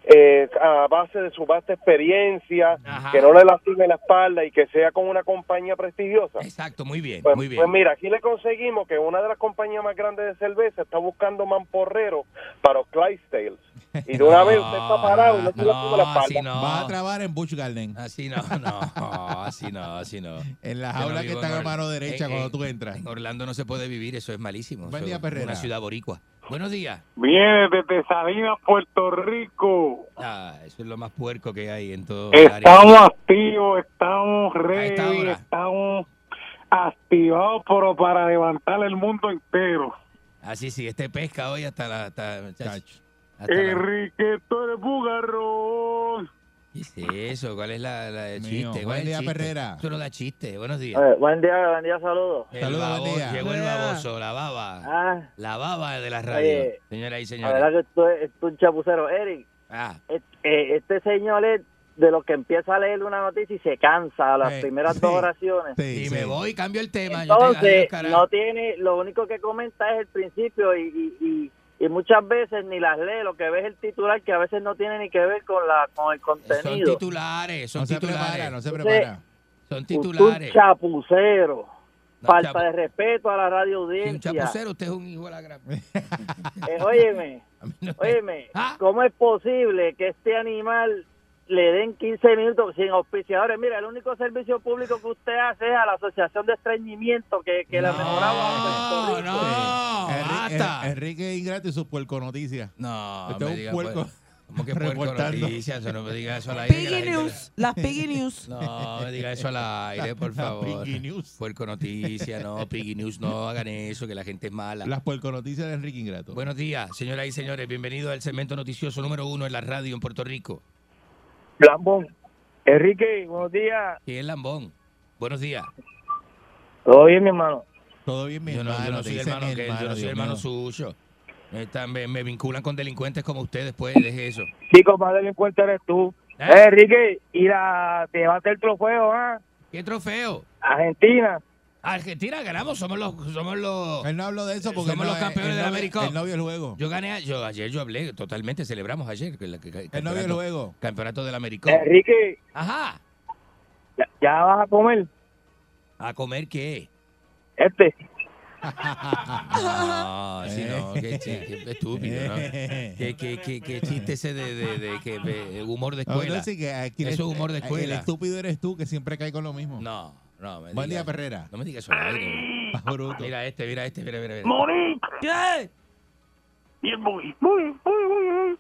eh, a base de su vasta experiencia, Ajá. que no le lastime la espalda y que sea con una compañía prestigiosa. Exacto, muy bien, Pues, muy bien. pues mira, aquí le conseguimos que una de las compañías más grandes de cerveza está buscando mamporrero para Clydesdales. Y de una vez usted está parado y no se lastime la espalda. así no. Va a trabajar en Bush Garden. Así no, no, así no, así no. En la Yo no jaula que está en a mano derecha en- cuando en- tú entras. En Orlando no se puede vivir, eso es malísimo. Buen día, Perrera. Una ciudad boricua. Buenos días. Viene desde Salinas, Puerto Rico. Ah, eso es lo más puerco que hay en todo área. Estamos activos, estamos esta ready, estamos activados pero para levantar el mundo entero. Así sí, este pesca hoy hasta la... Hasta, hasta la- Enrique Torres Bugarrón. ¿Qué es eso? ¿Cuál es la, la- el Mío. chiste? ¿Cuál Buen es el día, chiste? Perrera. Eso no da chiste. Buenos días. Eh, buen día, buen día, saludos. El Saludos, buen día. Llegó el baboso, la baba. Ah, La baba de la radio. Oye, Señoras y la señores. verdad que tú eres tú un chapucero. Eric, Ah, et- eh, este señor es de los que empieza a leer una noticia y se cansa a las Eh, primeras sí. dos oraciones. Sí, y sí. me voy, cambio el tema. yo te- Entonces, adiós, carajo. no tiene, lo único que comenta es el principio y, y, y, y muchas veces ni las lee, lo que ve es el titular que a veces no tiene ni que ver con la con el Son contenido. titulares, son No se titulares. prepara, no se Entonces, prepara. Son Usted un titulares. chapucero. No, Falta chapu- de respeto a la radio Si un audiencia. chapucero, usted es un hijo de la gran. Eh, óyeme, óyeme, Ah. ¿cómo es posible que este animal le den 15 minutos sin auspiciadores? Mira, el único servicio público que usted hace es a la Asociación de Estreñimiento que, que la mejoraba No, no, Enrique, basta. Enrique Ingrato y sus puerco noticias. No, Este me es un diga, puerco. pues, ¿Cómo que puerco reportando. noticias? Eso no me diga eso al aire. la Piggy gente- News, las Piggy News. No, me diga eso al aire, por favor. Piggy News. Puerco Noticias, no, Piggy News, no hagan eso, que la gente es mala. Las puerco noticias de Enrique Ingrato. Buenos días, señoras y señores. Bienvenidos al segmento noticioso número uno en la radio en Puerto Rico. Lambón. Enrique, buenos días. ¿Quién es Lambón? Buenos días. Todo bien, mi hermano. Todo bien, mi Yo no, hermano. yo no soy hermano, que, yo no soy Dios hermano mío. suyo. Me, están- me, me vinculan con delincuentes como ustedes, pues, deje eso. Chico, más delincuente eres tú. ¿Eh? Eh, Enrique, y la, te llevaste el trofeo, ¿ah? ¿Qué trofeo? Argentina. Argentina ganamos, somos los, somos los, Él no habló de eso porque somos los campeones del América. El juego. Yo gané, yo ayer yo hablé, totalmente celebramos ayer que la- que- que- Él no vio el campeonato- juego. Campeonato del América. Enrique, Ajá. ya, ya vas a comer. ¿A comer qué? Este. No, así no, qué, estúpido, ¿no? ¿Qué, qué, qué, qué chiste ese de, de, de humor de escuela? no, sí, que aquí Eso es el- humor de El escuela. estúpido eres tú que siempre cae con lo mismo. No, no, me Buen día, Perrera. No me digas eso al aire. Bruto. Mira este, mira este, mira, mira, mira. Monique. ¿Qué? Bien, muy, muy, muy, muy.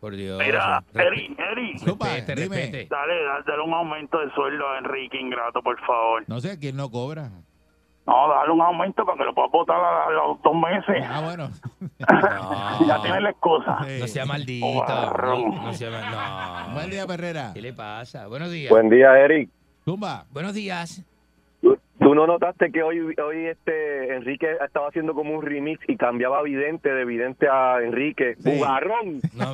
Por Dios. Mira, Eri, Eri. Zupa, respete, dime. respete. Dale, dale, dale un aumento de sueldo a Enrique Ingrato, por favor. No sé, ¿quién no cobra? No, dale un aumento para que lo pueda votar a, a los dos meses. Ah, bueno. ya tiene la excusa. Sí. No sea maldito. No, no sea mal- Buen No. día, Perrera. ¿Qué le pasa? Buenos días. Buen día, Eric. Zumba. Buenos días. ¿Tú no notaste que hoy, hoy este Enrique estaba haciendo como un remix y cambiaba vidente de vidente a Enrique? Sí. ¡Bugarrón! No.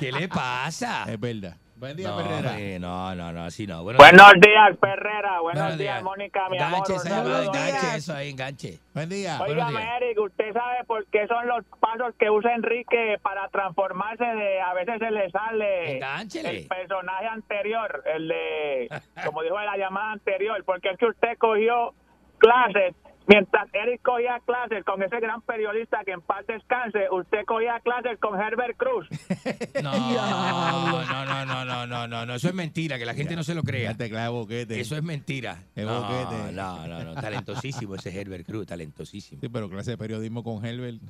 ¿Qué le pasa? Es verdad. Buen día, no, Perrera. no, no, no, así no. Buenos, Buenos días, Perrera. Buenos, Buenos días, días. Mónica, mi Enganche amor. esa llamada, enganche eso ahí, enganche. Buen día. Días. Eric, ¿usted sabe por qué son los pasos que usa Enrique para transformarse de... A veces se le sale Engánchele. el personaje anterior, el de... Como dijo en la llamada anterior, porque es que usted cogió clases... Mientras Eric cogía clases con ese gran periodista que en paz descanse, usted cogía clases con Herbert Cruz. No, no, no, no, no, no, no, no, eso es mentira, que la gente no se lo crea. Te boquete. Eso es mentira. Es No, boquete. no, no, no, talentosísimo ese Herbert Cruz, talentosísimo. Sí, pero clase de periodismo con Herbert.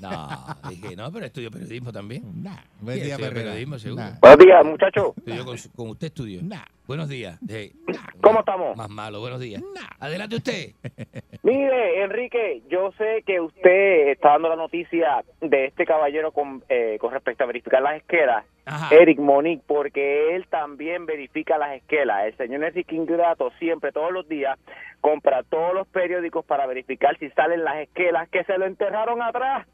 No, dije, no, pero estudio periodismo también. Buen Sí, día, estudio Perrera. periodismo, seguro. Nah. Buenos días, muchachos. Estudió con, usted estudió. Buenos días. Sí. ¿Cómo estamos? Más malo, buenos días. Adelante usted. Mire, Enrique, yo sé que usted está dando la noticia de este caballero con, eh, con respecto a verificar las esquelas, Ajá. Eric Monique, porque él también verifica las esquelas. El señor Enrique Ingrato siempre, todos los días, compra todos los periódicos para verificar si salen las esquelas que se lo enterraron atrás.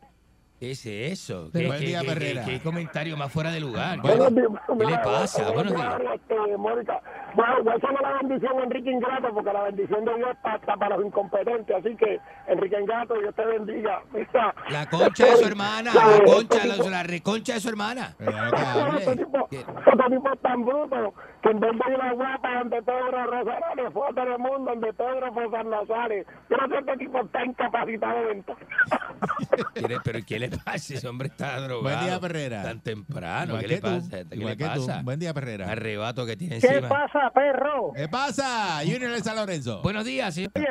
¿Qué es eso? Buen ¿Qué, qué- día, qué- qué- qué comentario más fuera de lugar? Buenos días. ¿Qué le pasa? Buenos días. Este, Mónica, bueno, voy a echarle la bendición a Enrique Ingrato porque la bendición de Dios está, para los incompetentes. Así que, Enrique Ingrato, Dios te bendiga. Mira, La concha de su hermana, la concha, la, la reconcha de su hermana. Este tipo, este tipo es tan bruto que en vez de ir a guapa donde Pedro Rosarales fue a Telemundo, donde Pedro fue San Nazares. Yo no sé este tipo está incapacitado mental. ¿Quiere- Pero ¿qué le pasa? Ese hombre está drogado. Buen día, Perrera. Tan temprano. Igual ¿Qué le tú, pasa? ¿Qué igual le que tú. pasa? Buen día, Perrera. Arrebato que tiene ¿Qué encima. pasa, perro? ¿Qué pasa? Junior de San Lorenzo. Buenos días, señor. Por-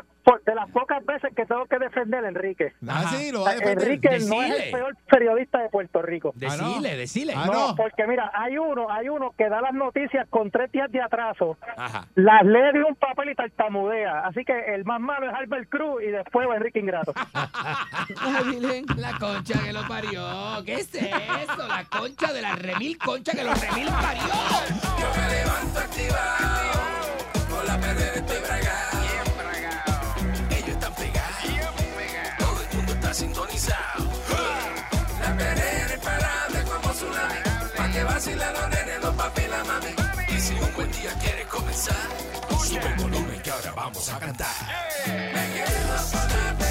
de las pocas veces que tengo que defender a Enrique. Ah, sí, lo va a defender. Enrique no es el peor periodista de Puerto Rico. Decile, decile. Ah, no, porque mira, hay uno, hay uno que da las noticias con tres días de atraso, Ajá. las lee de un papel y tartamudea. Así que el más malo es Albert Cruz y después va Enrique Ingrato. La concha que lo parió. ¿Qué es eso? La concha de la remil concha que lo remil parió. Yo me levanto activado, con la perrera estoy bragado. Está sintonizado. La perrera imparable como tsunami, pa' que vacilan los nenes, los papi y la mami. Y si un buen día quieres comenzar, sube el volumen que ahora vamos a cantar. Me quedo con la